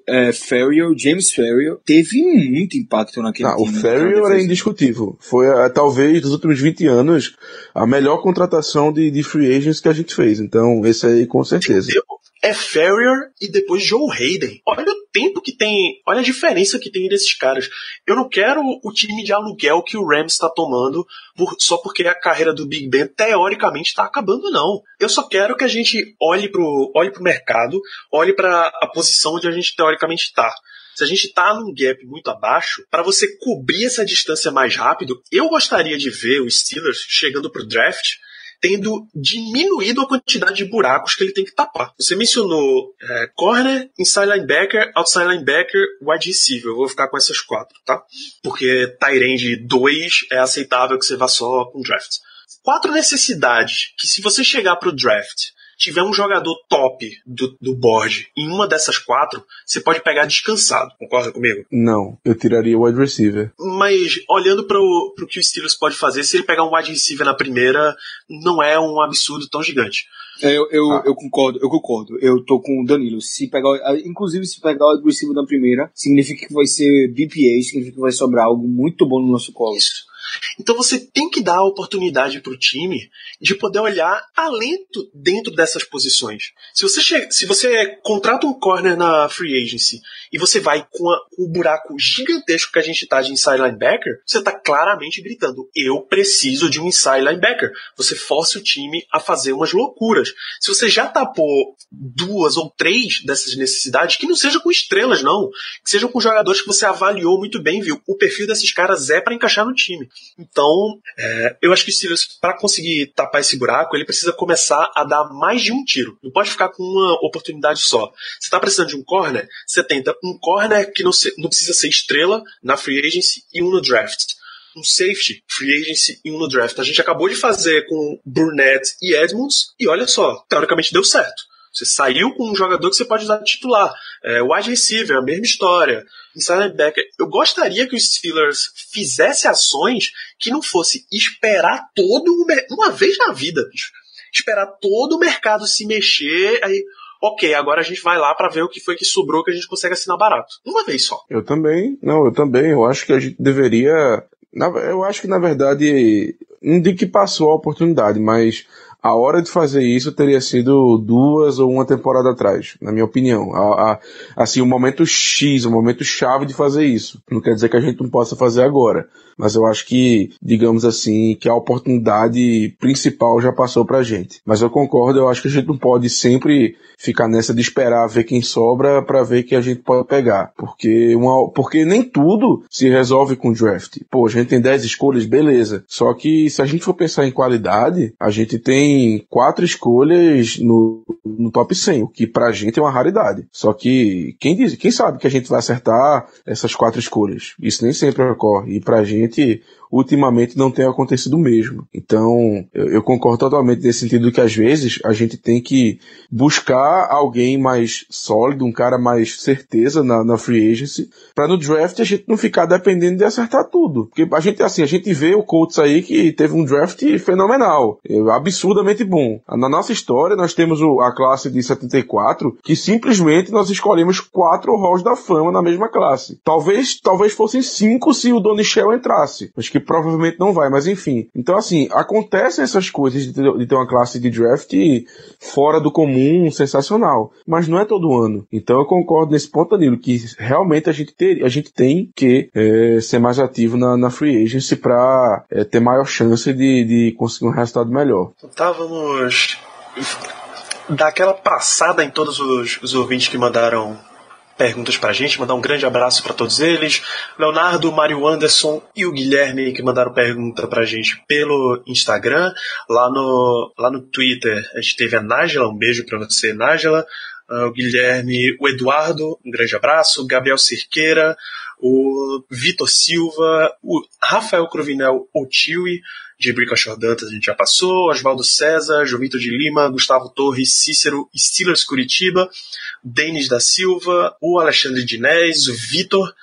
é, é, Ferrier, James Ferrier, teve muito impacto naquele Não, o time. Ferrier naquela era indiscutível. Foi, talvez, dos últimos 20 anos, a melhor contratação de, de free agents que a gente fez. Então, esse aí, com certeza. Entendeu? É Ferrier e depois Joe Hayden. Olha o tempo que tem. Olha a diferença que tem desses caras. Eu não quero o time de aluguel que o Rams está tomando por- só porque a carreira do Big Ben teoricamente está acabando, não. Eu só quero que a gente olhe pro, olhe pro mercado, olhe para a posição onde a gente teoricamente está. Se a gente tá num gap muito abaixo, para você cobrir essa distância mais rápido, eu gostaria de ver os Steelers chegando pro draft tendo diminuído a quantidade de buracos que ele tem que tapar. Você mencionou é, corner, inside linebacker, outside linebacker, wide receiver. Eu vou ficar com essas quatro, tá? Porque Tyrande 2 é aceitável que você vá só com draft. Quatro necessidades que se você chegar pro draft tiver um jogador top do, do board em uma dessas quatro, você pode pegar descansado. Concorda comigo? Não, eu tiraria o wide receiver. Mas olhando para o que o Steelers pode fazer, se ele pegar um wide receiver na primeira, não é um absurdo tão gigante. É, Eu, eu, Ah. eu concordo, eu concordo. Eu tô com o Danilo. Se pegar, ah, inclusive, se pegar o receiver na primeira, significa que vai ser BPA, significa que vai sobrar algo muito bom no nosso colo. Isso. Então você tem que dar a oportunidade para o time de poder olhar talento dentro dessas posições. Se você, che- se você contrata um corner na free agency e você vai com, a- com o buraco gigantesco que a gente tá de inside linebacker, você tá claramente gritando: eu preciso de um inside linebacker. Você força o time a fazer umas loucuras. Se você já tapou duas ou três dessas necessidades, que não seja com estrelas, não. Que sejam com jogadores que você avaliou muito bem, viu? O perfil desses caras é para encaixar no time. Então, é, eu acho que o Steelers, para conseguir tapar esse buraco, ele precisa começar a dar mais de um tiro. Não pode ficar com uma oportunidade só. Você tá precisando de um corner, você tenta um corner que não, se- não precisa ser estrela na free agency e um no draft um safety, free agency e um no draft. A gente acabou de fazer com Burnett e Edmonds e olha só, teoricamente deu certo. Você saiu com um jogador que você pode usar titular. É, wide receiver, a mesma história. Inside linebacker. Eu gostaria que os Steelers fizesse ações que não fosse esperar todo o uma vez na vida. Esperar todo o mercado se mexer, aí, ok, agora a gente vai lá pra ver o que foi que sobrou que a gente consegue assinar barato. Uma vez só. Eu também, não, eu também. Eu acho que a gente deveria. eu acho que na verdade, não digo que passou a oportunidade, mas a hora de fazer isso teria sido duas ou uma temporada atrás, na minha opinião. A- a- assim, o momento X, o momento chave de fazer isso. Não quer dizer que a gente não possa fazer agora, mas eu acho que, digamos assim, que a oportunidade principal já passou pra gente. Mas eu concordo, eu acho que a gente não pode sempre ficar nessa de esperar ver quem sobra pra ver que a gente pode pegar. Porque, uma, porque nem tudo se resolve com draft. Pô, a gente tem 10 escolhas, beleza. Só que se a gente for pensar em qualidade, a gente tem quatro escolhas no, no top 100, o que pra gente é uma raridade. Só que quem diz, quem sabe que a gente vai acertar essas quatro escolhas? Isso nem sempre ocorre. E pra gente, ultimamente não tem acontecido mesmo. Então, eu, eu concordo totalmente nesse sentido que às vezes a gente tem que buscar alguém mais sólido, um cara mais certeza na, na free agency, para no draft a gente não ficar dependendo de acertar tudo. Porque a gente, assim, a gente vê o Colts aí que teve um draft fenomenal, é, absurdamente bom. Na nossa história, nós temos o- a classe de 74, que simplesmente nós escolhemos quatro halls da fama na mesma classe. Talvez, talvez fossem cinco se o Donny Shell entrasse, mas que provavelmente não vai, mas enfim. Então, assim, acontecem essas coisas de ter, uma classe de draft fora do comum, sensacional. Mas não é todo ano. Então eu concordo nesse ponto, Danilo, que realmente a gente, ter, a gente tem que é, ser mais ativo na, na free agency para ter maior chance de, de conseguir um resultado melhor. Então tá, vamos dar aquela passada em todos os, os ouvintes que mandaram perguntas pra gente, mandar um grande abraço para todos eles. Leonardo, Mário Anderson e o Guilherme que mandaram pergunta pra gente pelo Instagram. Lá no, lá no Twitter a gente teve a Nájila, um beijo pra você, Nájila. Ah, o Guilherme, o Eduardo, um grande abraço. Gabriel Cerqueira, o Vitor Silva, o Rafael Cruvinel Otiwi, de Brickashore Dantas a gente já passou, Oswaldo César, João Vitor de Lima, Gustavo Torres, Cícero, Steelers Curitiba, Denis da Silva, o Alexandre Dinés, o Vitor,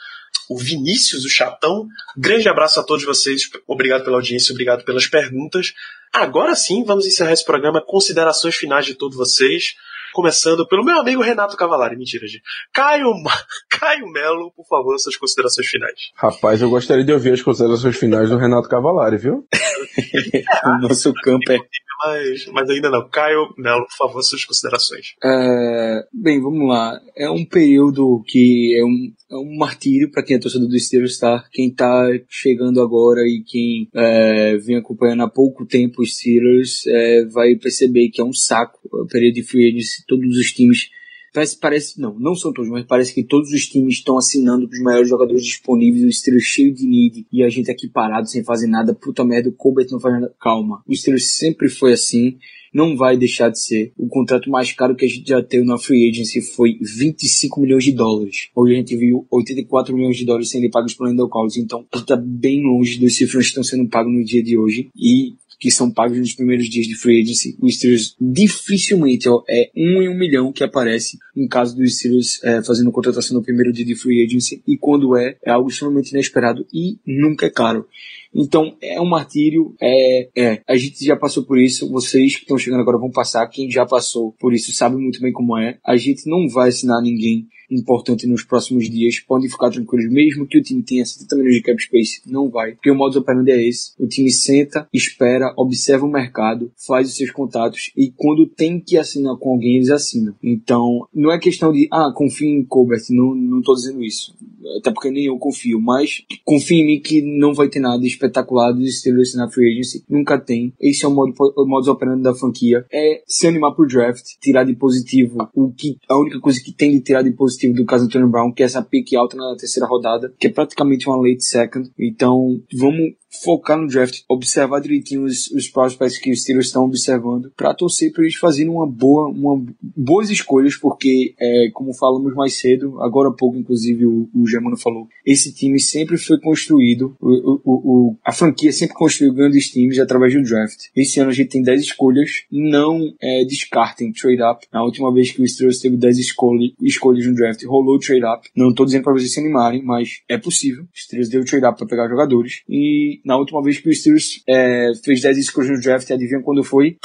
o Vinícius, o Chatão. Grande abraço a todos vocês, obrigado pela audiência, obrigado pelas perguntas. Agora sim, vamos encerrar esse programa. Considerações finais de todos vocês. Começando pelo meu amigo Renato Cavalari. Mentira, gente. Caio, Caio Melo, por favor, suas considerações finais. Rapaz, eu gostaria de ouvir as considerações finais do Renato Cavalari, viu? O nosso campo é mas, mas ainda não. Caio, Melo, por favor, suas considerações. É, bem, vamos lá. É um período que é um, é um martírio para quem é torcedor do Steelers, tá? Quem tá chegando agora e quem é, vem acompanhando há pouco tempo os Steelers é, vai perceber que é um saco o período de free agency, todos os times Parece, parece, não, não são todos, mas parece que todos os times estão assinando os maiores jogadores disponíveis, o Steelers cheio de need, e a gente aqui parado sem fazer nada, puta merda, o Colbert não faz nada. Calma. O Steelers sempre foi assim, não vai deixar de ser. O contrato mais caro que a gente já teve na Free Agency foi 25 milhões de dólares. Hoje a gente viu 84 milhões de dólares sendo pagos pelo Endel Collins, então está bem longe dos cifras que estão sendo pagos no dia de hoje. E que são pagos nos primeiros dias de free agency, o Steelers dificilmente ó, é um em um milhão que aparece em caso dos Steelers é, fazendo contratação no primeiro dia de free agency e quando é, é algo extremamente inesperado e nunca é caro. Então é um martírio, é, é. A gente já passou por isso, vocês que estão chegando agora vão passar, quem já passou por isso sabe muito bem como é. A gente não vai assinar ninguém importante nos próximos dias, podem ficar tranquilos, mesmo que o time tenha 70 milhões de cap space, não vai, porque o modo operandi é esse, o time senta, espera, observa o mercado, faz os seus contatos e quando tem que assinar com alguém, eles assinam. Então, não é questão de, ah, confio em Colbert, não, não tô dizendo isso, até porque nem eu confio, mas confio em mim que não vai ter nada espetacular dos Steelers na free agency, nunca tem. Esse é o modo, o modus operandi da franquia, é se animar pro draft, tirar de positivo o que, a única coisa que tem de tirar de positivo do caso Antonio Brown, que é essa pique alta na terceira rodada, que é praticamente uma late second. Então, vamos focar no draft, observar direitinho os, os prospects que os Steelers estão observando, para torcer para eles fazerem uma boa, uma, boas escolhas, porque, é, como falamos mais cedo, agora há pouco, inclusive, o, o Germano falou, esse time sempre foi construído, o, o, o, a franquia sempre construiu grandes times através do draft. Esse ano a gente tem 10 escolhas, não é, descartem trade up. Na última vez que o Steelers teve 10 escolhas, escolhas no draft, rolou trade up. Não estou dizendo para vocês se animarem, mas é possível. O Steelers deu trade up para pegar jogadores e na última vez que o Steelers é, fez 10 escolhas no draft, adivinha quando foi?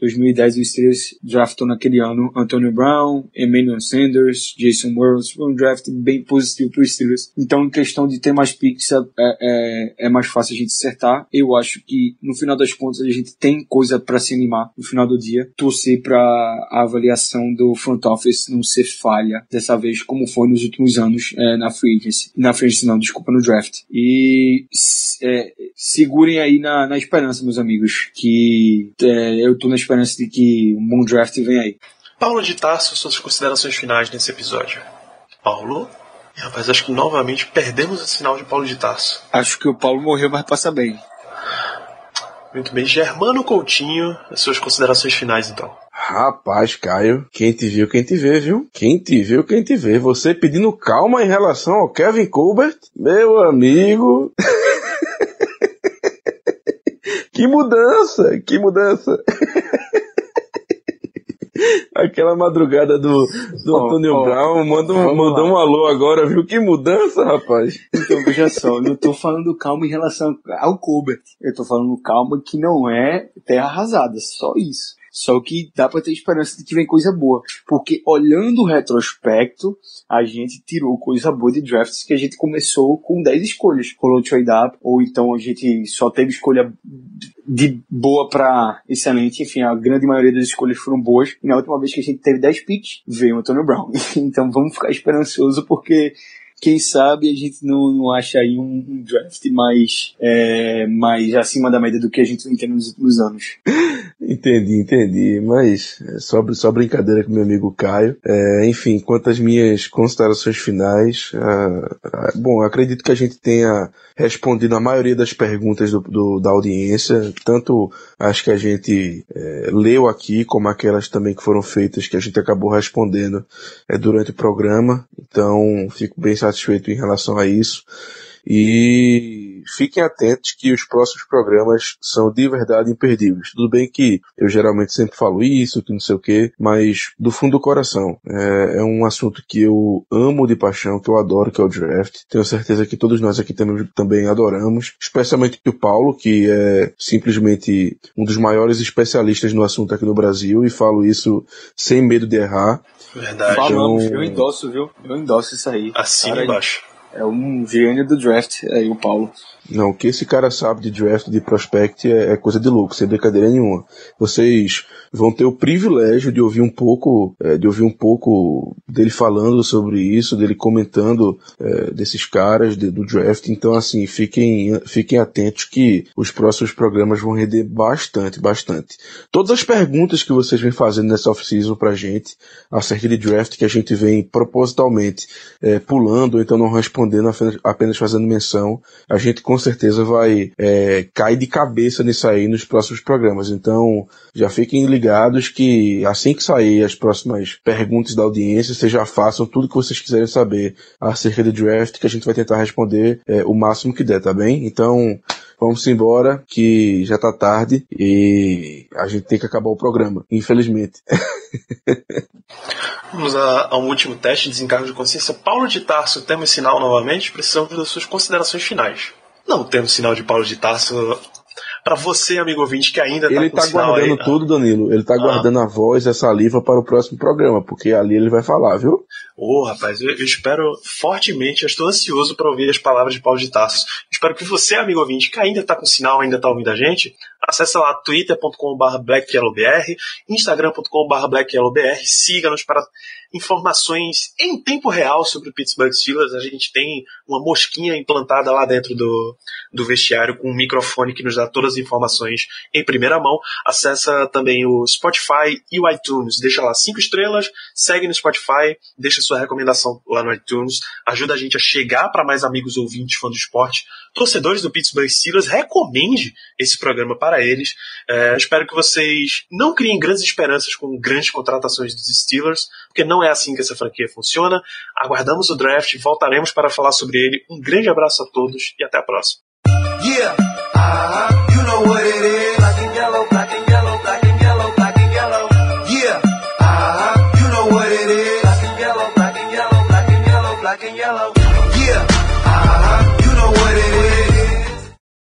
2010 o Steelers draftou naquele ano Antonio Brown, Emmanuel Sanders, Jason Wells, foi um draft bem positivo para os Steelers. Então, em questão de ter mais picks, é, é, é, mais fácil a gente acertar. Eu acho que, no final das contas, a gente tem coisa para se animar no final do dia. Torcer para a avaliação do front office não ser falha, dessa vez, como foi nos últimos anos é, na free agency. Na free agency, não, desculpa, no draft. E é, segurem aí na, na esperança, meus amigos, que é, eu tô na esperança de que um bom draft vem aí. Paulo de Tarso, suas considerações finais nesse episódio. Paulo? Rapaz, acho que novamente perdemos o sinal de Paulo de Tarso. Acho que o Paulo morreu, mas passa bem. Muito bem. Germano Coutinho, as suas considerações finais então. Rapaz, Caio, quem te viu, quem te vê, viu? Quem te viu, quem te vê. Você pedindo calma em relação ao Kevin Colbert, meu amigo. que mudança, que mudança. Aquela madrugada do, do oh, Antônio oh, Brown mandou, mandou um alô agora, viu? Que mudança, rapaz. Então, veja só, eu não tô falando calma em relação ao Colbert. Eu tô falando calma que não é terra arrasada, só isso. Só que dá para ter esperança de que vem coisa boa. Porque olhando o retrospecto, a gente tirou coisa boa de drafts que a gente começou com 10 escolhas. Rolou trade up, ou então a gente só teve escolha de boa para excelente. Enfim, a grande maioria das escolhas foram boas. E na última vez que a gente teve 10 picks, veio o Antonio Brown. então vamos ficar esperançoso porque quem sabe a gente não, não acha aí um, um draft mais, é, mais acima da média do que a gente tem nos últimos anos. Entendi, entendi. Mas é só, só brincadeira com meu amigo Caio. É, enfim, quanto às minhas considerações finais, ah, ah, bom, acredito que a gente tenha respondido a maioria das perguntas do, do da audiência, tanto as que a gente é, leu aqui, como aquelas também que foram feitas que a gente acabou respondendo é, durante o programa. Então, fico bem satisfeito em relação a isso. E fiquem atentos que os próximos programas são de verdade imperdíveis. Tudo bem que eu geralmente sempre falo isso, que não sei o que, mas do fundo do coração. É, é, um assunto que eu amo de paixão, que eu adoro, que é o draft. Tenho certeza que todos nós aqui também, também adoramos, especialmente o Paulo, que é simplesmente um dos maiores especialistas no assunto aqui no Brasil, e falo isso sem medo de errar. Verdade. Falamos, então... eu endosso, viu? Eu endosso isso aí. Assina embaixo. É um gênio do draft aí, o Paulo. Não, o que esse cara sabe de draft, de prospect, é, é coisa de louco, sem brincadeira nenhuma. Vocês vão ter o privilégio de ouvir um pouco, é, de ouvir um pouco dele falando sobre isso, dele comentando é, desses caras, de, do draft. Então, assim, fiquem, fiquem atentos que os próximos programas vão render bastante, bastante. Todas as perguntas que vocês vêm fazendo nessa off-season pra gente, acerca de draft, que a gente vem propositalmente é, pulando, então não respondendo, apenas, apenas fazendo menção, a gente com certeza vai é, cair de cabeça nisso aí nos próximos programas. Então, já fiquem ligados que assim que sair as próximas perguntas da audiência, vocês já façam tudo que vocês quiserem saber acerca de draft, que a gente vai tentar responder é, o máximo que der, tá bem? Então, vamos embora, que já tá tarde e a gente tem que acabar o programa, infelizmente. Vamos a, a um último teste de desencargo de consciência. Paulo de Tarso, temos sinal novamente? Precisamos das suas considerações finais. Não temos sinal de Paulo de Tarso. Para você, amigo ouvinte, que ainda tá ele tá guardando aí, tudo, Danilo. Ele tá Ah. guardando a voz, a saliva para o próximo programa, porque ali ele vai falar, viu? Ô, rapaz, eu, eu espero fortemente, eu estou ansioso para ouvir as palavras de Paulo de Tarso. Espero que você, amigo ouvinte, que ainda está com sinal, ainda está ouvindo a gente, acesse lá twitter.com.br blackyellowbr, instagram.com.br blackyellowbr, siga-nos para informações em tempo real sobre o Pittsburgh Steelers. A gente tem uma mosquinha implantada lá dentro do, do vestiário com um microfone que nos dá todas as informações em primeira mão. Acessa também o Spotify e o iTunes. Deixa lá cinco estrelas, segue no Spotify, deixa sua recomendação lá no iTunes, ajuda a gente a chegar para mais amigos ouvintes fãs do esporte, torcedores do Pittsburgh Steelers, recomende esse programa para eles. É, espero que vocês não criem grandes esperanças com grandes contratações dos Steelers, porque não é assim que essa franquia funciona. Aguardamos o draft, voltaremos para falar sobre ele. Um grande abraço a todos e até a próxima. Yeah, uh-huh. you know